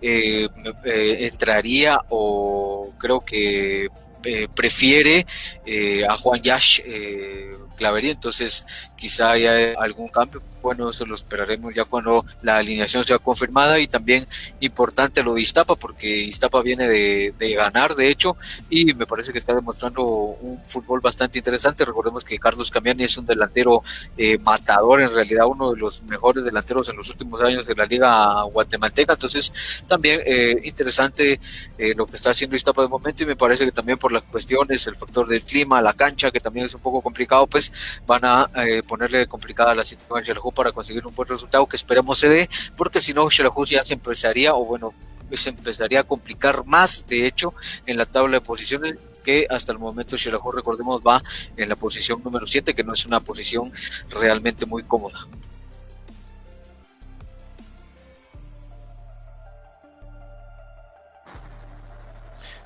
Speaker 3: eh, eh, entraría o creo que eh, prefiere eh, a Juan Yash eh, Clavería, entonces quizá haya algún cambio bueno, eso lo esperaremos ya cuando la alineación sea confirmada y también importante lo de Iztapa porque Iztapa viene de, ganar de hecho y me parece que está demostrando un fútbol bastante interesante. Recordemos que Carlos Camiani es un delantero eh, matador, en realidad uno de los mejores delanteros en los últimos años de la liga guatemalteca, entonces también eh, interesante eh, lo que está haciendo Iztapa de momento y me parece que también por las cuestiones, el factor del clima, la cancha que también es un poco complicado, pues van a ponerle complicada la situación para conseguir un buen resultado que esperemos se dé, porque si no, ya se empezaría, o bueno, se empezaría a complicar más, de hecho, en la tabla de posiciones que hasta el momento Xelajú, recordemos, va en la posición número 7, que no es una posición realmente muy cómoda.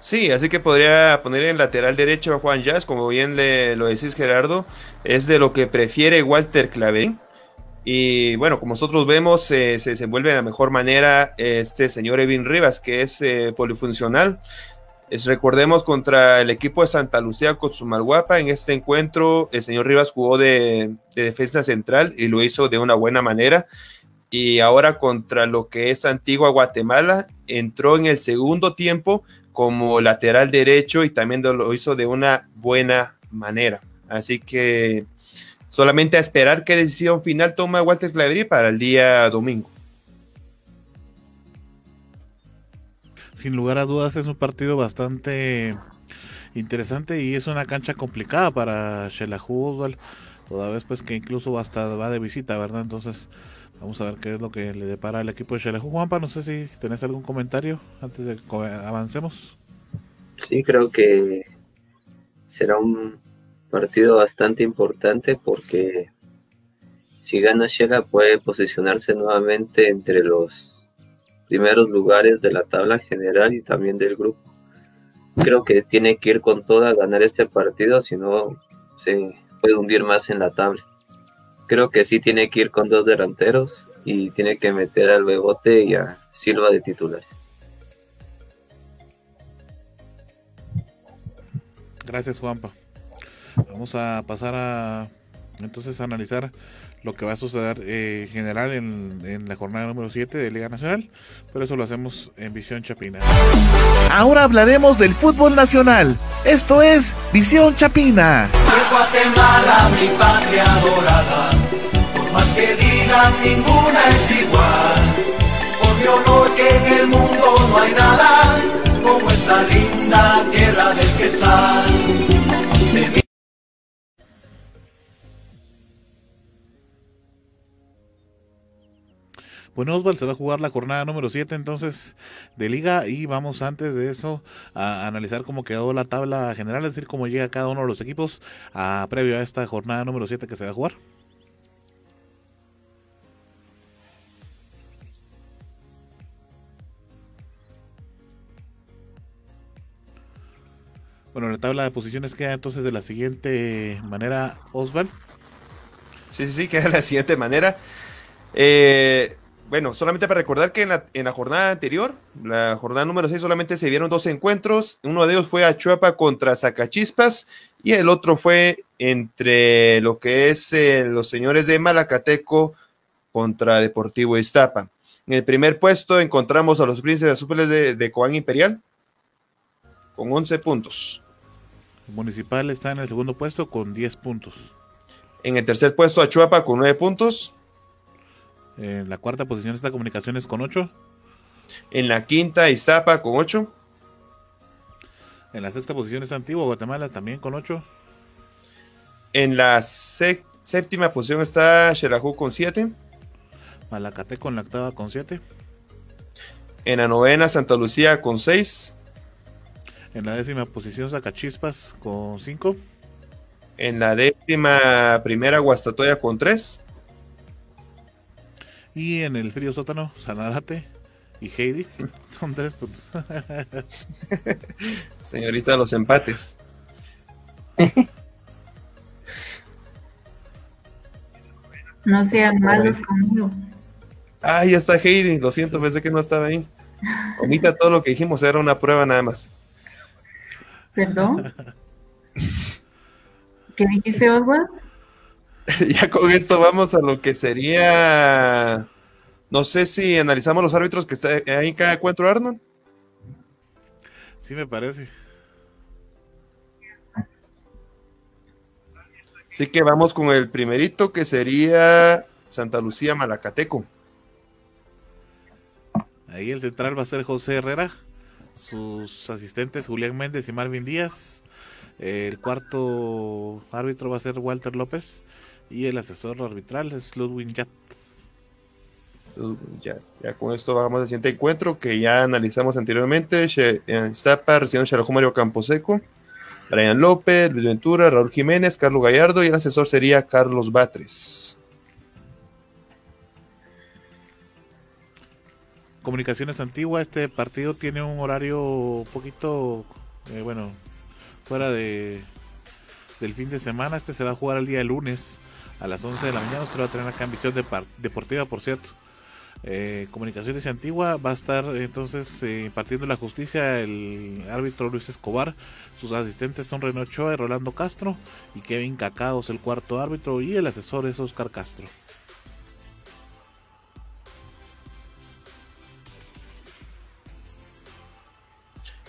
Speaker 7: Sí, así que podría poner en lateral derecho a Juan Jazz, como bien le, lo decís Gerardo, es de lo que prefiere Walter Claverín. Y bueno, como nosotros vemos, eh, se desenvuelve de la mejor manera este señor Evin Rivas, que es eh, polifuncional. Es, recordemos contra el equipo de Santa Lucía Cotzumalguapa, en este encuentro el señor Rivas jugó de, defensa central y lo hizo de una buena manera. Y ahora contra lo que es Antigua Guatemala, entró en el segundo tiempo como lateral derecho y también lo hizo de una buena manera. Así que Solamente a esperar qué decisión final toma Walter Clavery para el día domingo.
Speaker 1: Sin lugar a dudas es un partido bastante interesante y es una cancha complicada para Shelahu Oswald, toda vez pues que incluso hasta va de visita, ¿verdad? Entonces vamos a ver qué es lo que le depara al equipo de Shelahu. Juanpa, no sé si tenés algún comentario antes de que avancemos.
Speaker 4: Sí, creo que será un partido bastante importante porque si gana Shela puede posicionarse nuevamente entre los primeros lugares de la tabla general y también del grupo. Creo que tiene que ir con toda a ganar este partido, si no se puede hundir más en la tabla. Creo que sí tiene que ir con dos delanteros y tiene que meter al Bebote y a Silva de titulares.
Speaker 1: Gracias, Juanpa. Vamos a pasar a entonces a analizar lo que va a suceder eh, en general en, la jornada número 7 de Liga Nacional, pero eso lo hacemos en Visión Chapina.
Speaker 8: Ahora hablaremos del fútbol nacional. Esto es Visión Chapina.
Speaker 12: Es Guatemala, mi patria adorada, por más que digan, ninguna es igual. Por mi honor que en el mundo no hay nada como esta linda tierra del Quetzal.
Speaker 1: Bueno, Osval se va a jugar la jornada número 7 entonces de liga y vamos antes de eso a analizar cómo quedó la tabla general, es decir, cómo llega cada uno de los equipos a, previo a esta jornada número 7 que se va a jugar. Bueno, la tabla de posiciones queda entonces de la siguiente manera, Osval.
Speaker 7: Sí, sí, sí, queda de la siguiente manera. Eh, bueno, solamente para recordar que en la, jornada anterior, la jornada número 6, solamente se vieron dos encuentros. Uno de ellos fue a Chuapa contra Zacachispas y el otro fue entre lo que es eh, los señores de Malacateco contra Deportivo Iztapa. En el primer puesto encontramos a los príncipes azules de, de Coán Imperial con 11 puntos.
Speaker 1: El municipal está en el segundo puesto con 10 puntos.
Speaker 7: En el tercer puesto a Chuapa con 9 puntos.
Speaker 1: En la cuarta posición está Comunicaciones con 8.
Speaker 7: En la quinta Iztapa con 8.
Speaker 1: En la sexta posición está Antigua Guatemala también con 8.
Speaker 7: En la séptima posición está Xelajú con 7.
Speaker 1: Malacate con la octava con 7.
Speaker 7: En la novena Santa Lucía con 6.
Speaker 1: En la décima posición Zacachispas con 5.
Speaker 7: En la décima primera Guastatoya con 3.
Speaker 1: Y en el frío sótano, Sanarate y Heidi. Son tres puntos.
Speaker 7: Señorita, los empates.
Speaker 5: No sean malos conmigo.
Speaker 7: Ah, ya está Heidi. Lo siento, pensé que no estaba ahí. Omita todo lo que dijimos, era una prueba nada más.
Speaker 5: ¿Perdón? ¿Qué dijiste, Oswald?
Speaker 7: ya con esto vamos a lo que sería. No sé si analizamos los árbitros que está ahí en cada encuentro, Arnold.
Speaker 1: Sí, me parece.
Speaker 7: Así que vamos con el primerito que sería Santa Lucía Malacateco.
Speaker 1: Ahí el central va a ser José Herrera, sus asistentes Julián Méndez y Marvin Díaz. El cuarto árbitro va a ser Walter López y el asesor arbitral es Ludwig Yat.
Speaker 7: Ya, ya con esto vamos al siguiente encuentro que ya analizamos anteriormente. Estapa recibiendo Chalajú Mario Camposeco, Brian López, Luis Ventura, Raúl Jiménez, Carlos Gallardo y el asesor sería Carlos Batres.
Speaker 1: Comunicaciones Antigua, este partido tiene un horario un poquito, eh, bueno, fuera de del fin de semana. Este se va a jugar el día lunes a las 11 de la mañana. Usted va a tener acá en visión de deportiva, por cierto. Eh, Comunicaciones Antigua va a estar entonces eh, partiendo la justicia el árbitro Luis Escobar. Sus asistentes son René Ochoa y Rolando Castro. Y Kevin Cacaos, el cuarto árbitro. Y el asesor es Oscar Castro.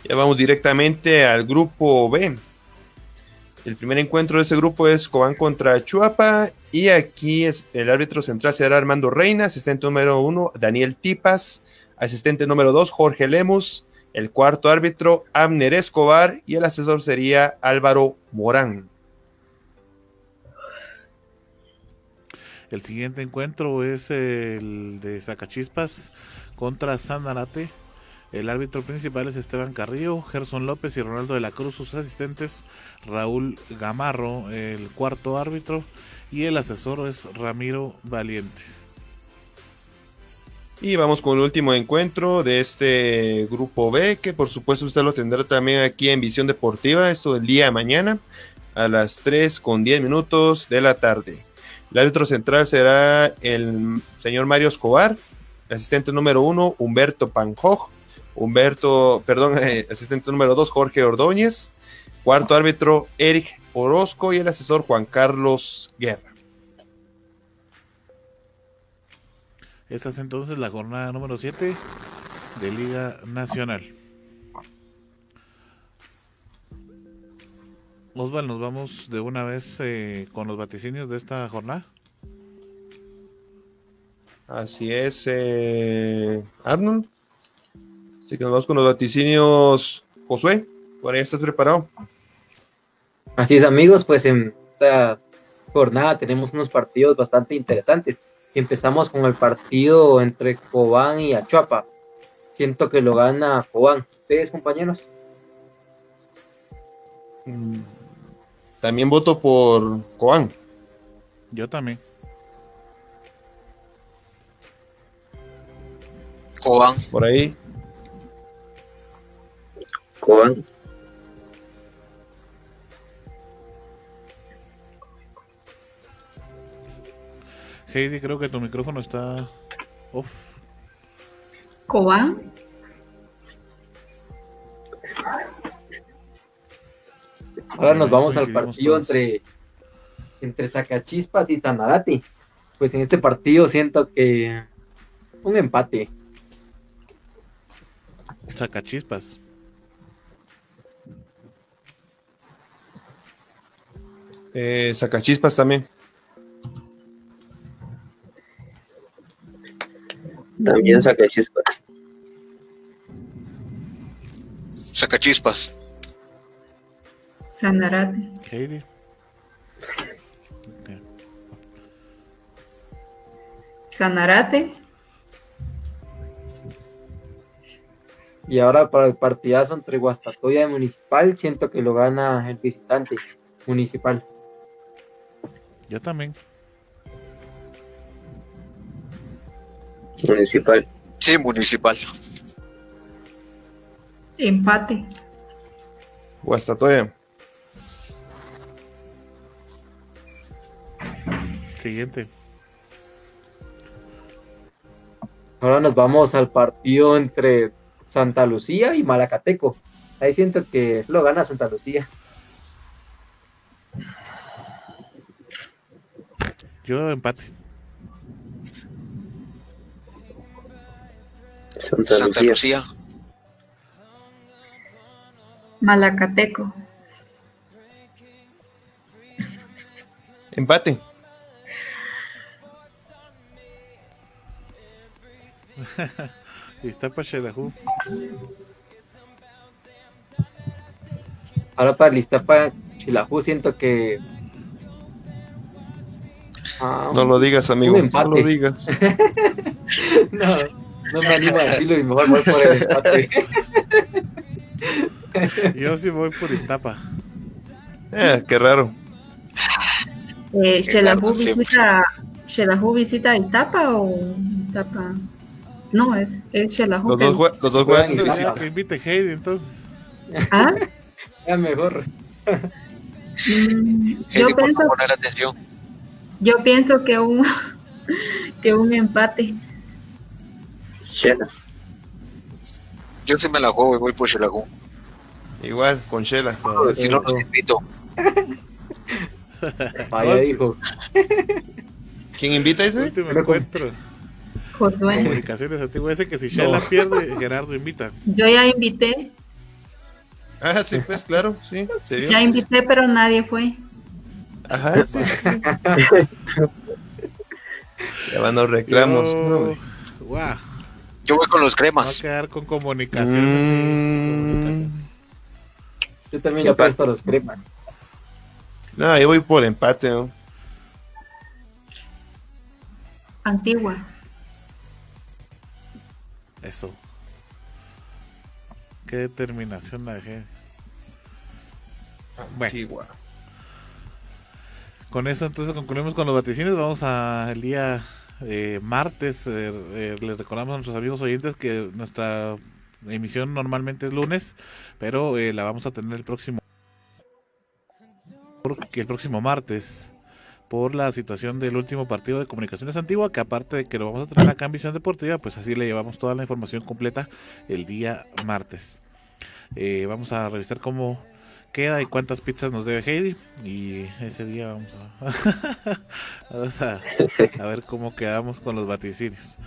Speaker 7: Ya vamos directamente al grupo B. El primer encuentro de ese grupo es Cobán contra Chuapa. Y aquí es, el árbitro central será Armando Reina, asistente número uno, Daniel Tipas, asistente número dos, Jorge Lemus, el cuarto árbitro, Abner Escobar, y el asesor sería Álvaro Morán.
Speaker 1: El siguiente encuentro es el de Zacachispas contra Sanarate. El árbitro principal es Esteban Carrillo, Gerson López y Ronaldo de la Cruz, sus asistentes Raúl Gamarro, el cuarto árbitro, y el asesor es Ramiro Valiente.
Speaker 7: Y vamos con el último encuentro de este grupo B, que por supuesto usted lo tendrá también aquí en Visión Deportiva, esto del día de mañana, a las 3 con 10 minutos de la tarde. El árbitro central será el señor Mario Escobar, asistente número 1, Humberto Panjoj, Humberto, perdón, eh, asistente número 2, Jorge Ordóñez, cuarto árbitro, Eric Orozco y el asesor Juan Carlos Guerra.
Speaker 1: Esa es entonces la jornada número 7 de Liga Nacional. Osval, nos vamos de una vez eh, con los vaticinios de esta jornada.
Speaker 7: Así es, eh, Arnold. Así que nos vamos con los vaticinios. Josué, por ahí estás preparado.
Speaker 2: Así es, amigos, pues en esta jornada tenemos unos partidos bastante interesantes. Empezamos con el partido entre Cobán y Achuapa. Siento que lo gana Cobán. ¿Ustedes, compañeros?
Speaker 7: Mm, también voto por Cobán.
Speaker 1: Yo también.
Speaker 3: Cobán.
Speaker 7: Por ahí.
Speaker 4: Cobán.
Speaker 1: Heidi, creo que tu micrófono está off.
Speaker 5: Cobán.
Speaker 2: Ahora nos vamos al partido entre, entre Zacachispas y Sanarate. Pues en este partido siento que un empate.
Speaker 1: Sacachispas.
Speaker 7: Eh, Sacachispas también.
Speaker 4: También saca chispas.
Speaker 3: Saca chispas.
Speaker 5: Sanarate.
Speaker 1: Heidi.
Speaker 5: Sanarate.
Speaker 2: Y ahora para el partidazo entre Guastatoya y Municipal, siento que lo gana el visitante municipal.
Speaker 1: Yo también.
Speaker 4: Municipal.
Speaker 3: Sí, municipal.
Speaker 5: Empate.
Speaker 7: Guastatoya.
Speaker 1: Siguiente.
Speaker 2: Ahora nos vamos al partido entre Santa Lucía y Malacateco. Ahí siento que lo gana Santa Lucía.
Speaker 1: Yo empate.
Speaker 4: Santa,
Speaker 3: Santa
Speaker 4: Lucía.
Speaker 3: Lucía.
Speaker 5: Malacateco.
Speaker 7: Empate.
Speaker 1: Iztapa Xelajú.
Speaker 2: Ahora para el Iztapa Chilajú siento que. Ah,
Speaker 7: No lo digas, amigo.
Speaker 2: un
Speaker 7: No lo digas.
Speaker 2: no, no me animo a decirlo y mejor voy por el empate.
Speaker 1: Yo sí voy por Iztapa.
Speaker 7: Eh, qué raro.
Speaker 5: Eh, ¿Shelahu
Speaker 3: Claro, siempre.
Speaker 5: visita, Iztapa o Iztapa? No, es, es Shelahu.
Speaker 7: Los dos, los dos
Speaker 2: Juegan en Iztapa.
Speaker 1: que invite Heidi, entonces.
Speaker 5: ¿Ah?
Speaker 2: Ya mejor.
Speaker 5: Mm, yo, pienso,
Speaker 3: poner atención.
Speaker 5: Yo pienso que un, que un empate.
Speaker 4: Shela.
Speaker 3: Yo sí me la juego y voy por Xelajú.
Speaker 7: Igual, con Shela.
Speaker 3: Si no, los invito.
Speaker 2: Vaya, dijo.
Speaker 7: ¿Quién invita ese?
Speaker 1: último encuentro.
Speaker 5: Josué,
Speaker 1: Comunicaciones antiguas. Ese que si Shela pierde, Gerardo invita.
Speaker 5: yo ya invité,
Speaker 7: Ah, sí, pues claro, sí, se vio.
Speaker 5: ya invité, pero nadie fue.
Speaker 7: Ajá, sí, sí. Ya van los reclamos.
Speaker 1: Yo-
Speaker 7: no, güey.
Speaker 1: Guau,
Speaker 3: Yo voy con los
Speaker 1: va a
Speaker 3: cremas.
Speaker 1: quedar con comunicaciones.
Speaker 7: Mm,
Speaker 2: Yo también le apuesto a los cremas.
Speaker 7: no, yo voy por empate, ¿no?
Speaker 5: Antigua.
Speaker 1: Eso. Qué determinación la dejé. Bueno. Con eso entonces concluimos con los vaticinios. Vamos a el día eh, martes. eh, eh, les recordamos a nuestros amigos oyentes que nuestra emisión normalmente es lunes, pero eh, la vamos a tener el próximo el próximo martes por la situación del último partido de Comunicaciones Antigua, que aparte de que lo vamos a tener acá en Visión Deportiva, pues así le llevamos toda la información completa el día martes. Vamos a revisar cómo queda y cuántas pizzas nos debe Heidi y ese día vamos a, ver cómo quedamos con los vaticinios.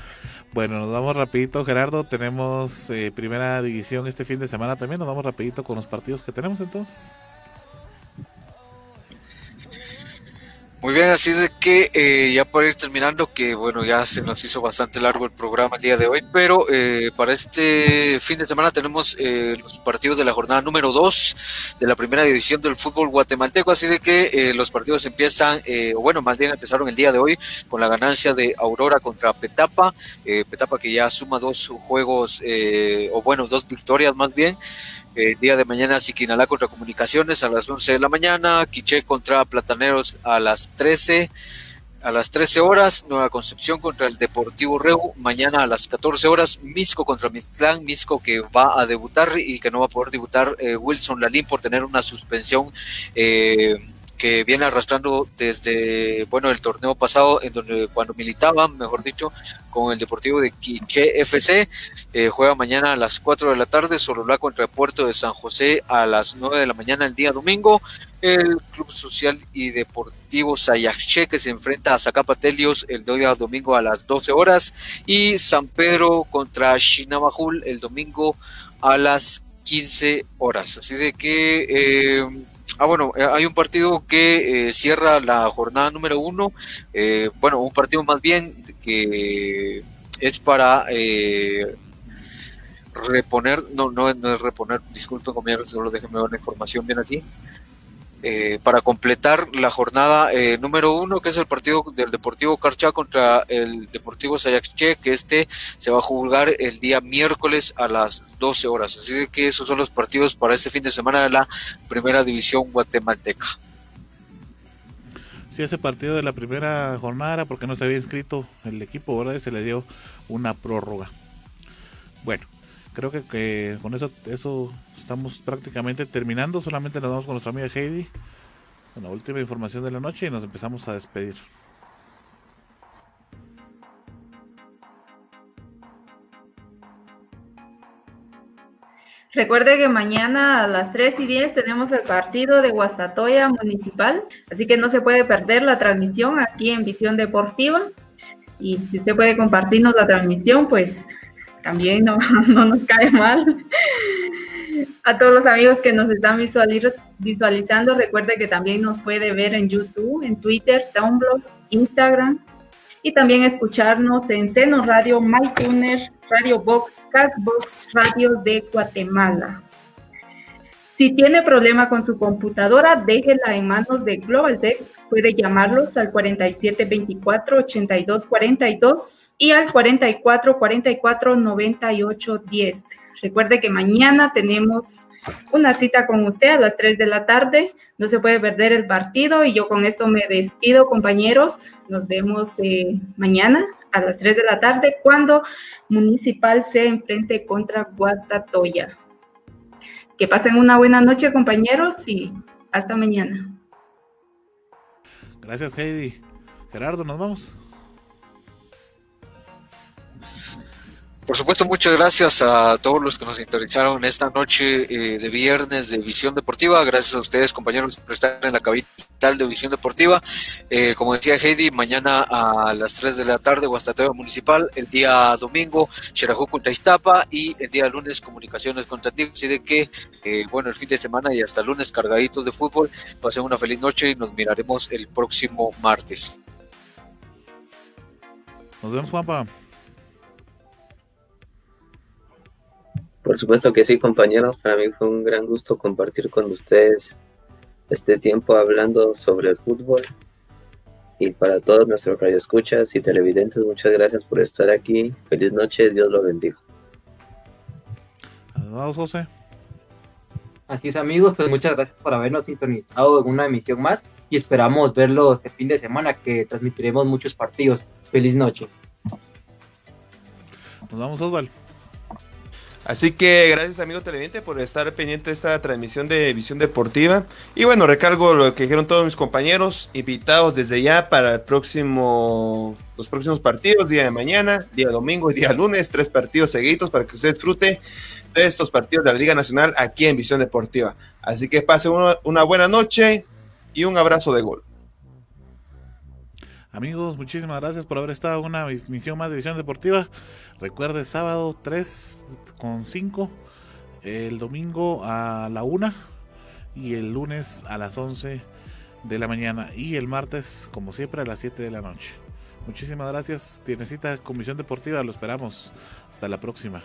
Speaker 1: Bueno, nos vamos rapidito, Gerardo. Tenemos eh, primera división este fin de semana también. Nos vamos rapidito con los partidos que tenemos entonces.
Speaker 3: Muy bien, así de que eh, ya para ir terminando, que bueno, ya se nos hizo bastante largo el programa el día de hoy, pero eh, para este fin de semana tenemos eh, los partidos de la jornada número 2 de la primera división del fútbol guatemalteco, así de que eh, los partidos empiezan, eh, o bueno, más bien empezaron el día de hoy con la ganancia de Aurora contra Petapa, eh, Petapa que ya suma dos juegos, o bueno, dos victorias más bien, día de mañana Siquinalá contra Comunicaciones a las 11 de la mañana, Quiché contra Plataneros a las 13, a las 13 horas, Nueva Concepción contra el Deportivo Reu, mañana a las 14 horas, Misco contra Miztlán, Misco que va a debutar y que no va a poder debutar eh, Wilson Lalín por tener una suspensión eh, que viene arrastrando desde, bueno, el torneo pasado, en donde cuando militaba, mejor dicho, con el Deportivo de Quiché FC, eh, juega mañana a las 4 de la tarde, Sololá contra Puerto de San José a las 9 de la mañana el día domingo, el Club Social y Deportivo Sayaché que se enfrenta a Zacapatelios el día domingo a las 12 horas y San Pedro contra Shinabajul el domingo a las 15 horas. Así de que... Eh, Ah, bueno, eh, hay un partido que eh, cierra la jornada número uno. Eh, bueno, un partido más bien que es para eh, reponer, no, no, no es reponer, disculpen compañeros, solo déjenme ver la información bien aquí. Eh, para completar la jornada eh, número uno, que es el partido del Deportivo Carchá contra el Deportivo Sayaché, que este se va a jugar el día miércoles a las 12 horas. Así que esos son los partidos para este fin de semana de la primera división guatemalteca.
Speaker 1: Sí, ese partido de la primera jornada era porque no se había inscrito el equipo, ¿verdad? Y se le dio una prórroga. Bueno, creo que, que con eso, eso estamos prácticamente terminando. Solamente nos vamos con nuestra amiga Heidi con la última información de la noche y nos empezamos a despedir.
Speaker 5: Recuerde que mañana a las 3 y 10 tenemos el partido de Guastatoya Municipal, así que no se puede perder la transmisión aquí en Visión Deportiva. Y si usted puede compartirnos la transmisión, pues también no, no nos cae mal. A todos los amigos que nos están visualizando, recuerde que también nos puede ver en YouTube, en Twitter, Tumblr, Instagram y también escucharnos en Seno Radio, MyTuner, Radio Box, Castbox, Radio de Guatemala. Si tiene problema con su computadora, déjela en manos de Global Tech. Puede llamarlos al 4724-8242 y al 4444-9810. Recuerde que mañana tenemos una cita con usted a las 3 de la tarde. No se puede perder el partido y yo con esto me despido, compañeros. Nos vemos eh, mañana a las 3 de la tarde cuando Municipal se enfrente contra Guastatoya. Que pasen una buena noche, compañeros, y hasta mañana.
Speaker 1: Gracias, Heidi. Gerardo, nos vamos.
Speaker 3: Por supuesto, muchas gracias a todos los que nos sintonizaron esta noche eh, de viernes de Visión Deportiva. Gracias a ustedes, compañeros, por estar en la capital de Visión Deportiva. Eh, como decía Heidi, mañana a las 3 de la tarde, Guastateo Municipal. El día domingo, Xerajú contra Iztapa. Y el día lunes, Comunicaciones contra Tigres. Así de que, eh, bueno, el fin de semana y hasta lunes cargaditos de fútbol. Pasen una feliz noche y nos miraremos el próximo martes.
Speaker 1: Nos vemos, Juanpa.
Speaker 4: Por supuesto que sí, compañeros. Para mí fue un gran gusto compartir con ustedes este tiempo hablando sobre el fútbol. Y para todos nuestros radioescuchas y televidentes, muchas gracias por estar aquí. Feliz noche, Dios lo bendiga.
Speaker 1: Adiós, José.
Speaker 2: Así es, amigos, pues muchas gracias por habernos sintonizado en una emisión más y esperamos verlos este fin de semana que transmitiremos muchos partidos. Feliz noche.
Speaker 1: Nos vamos, Osvaldo.
Speaker 7: Así que gracias amigo televidente por estar pendiente de esta transmisión de Visión Deportiva. Y bueno, recargo lo que dijeron todos mis compañeros, invitados desde ya para el próximo, los próximos partidos, día de mañana, día domingo y día lunes, tres partidos seguidos para que usted disfrute de estos partidos de la Liga Nacional aquí en Visión Deportiva. Así que pase una, una buena noche y un abrazo de gol.
Speaker 1: Amigos, muchísimas gracias por haber estado en una misión más de Visión Deportiva. Recuerde, sábado 3 con 5, el domingo a la 1 y el lunes a las 11 de la mañana y el martes, como siempre, a las 7 de la noche. Muchísimas gracias. Tiene cita con Visión Deportiva, lo esperamos. Hasta la próxima.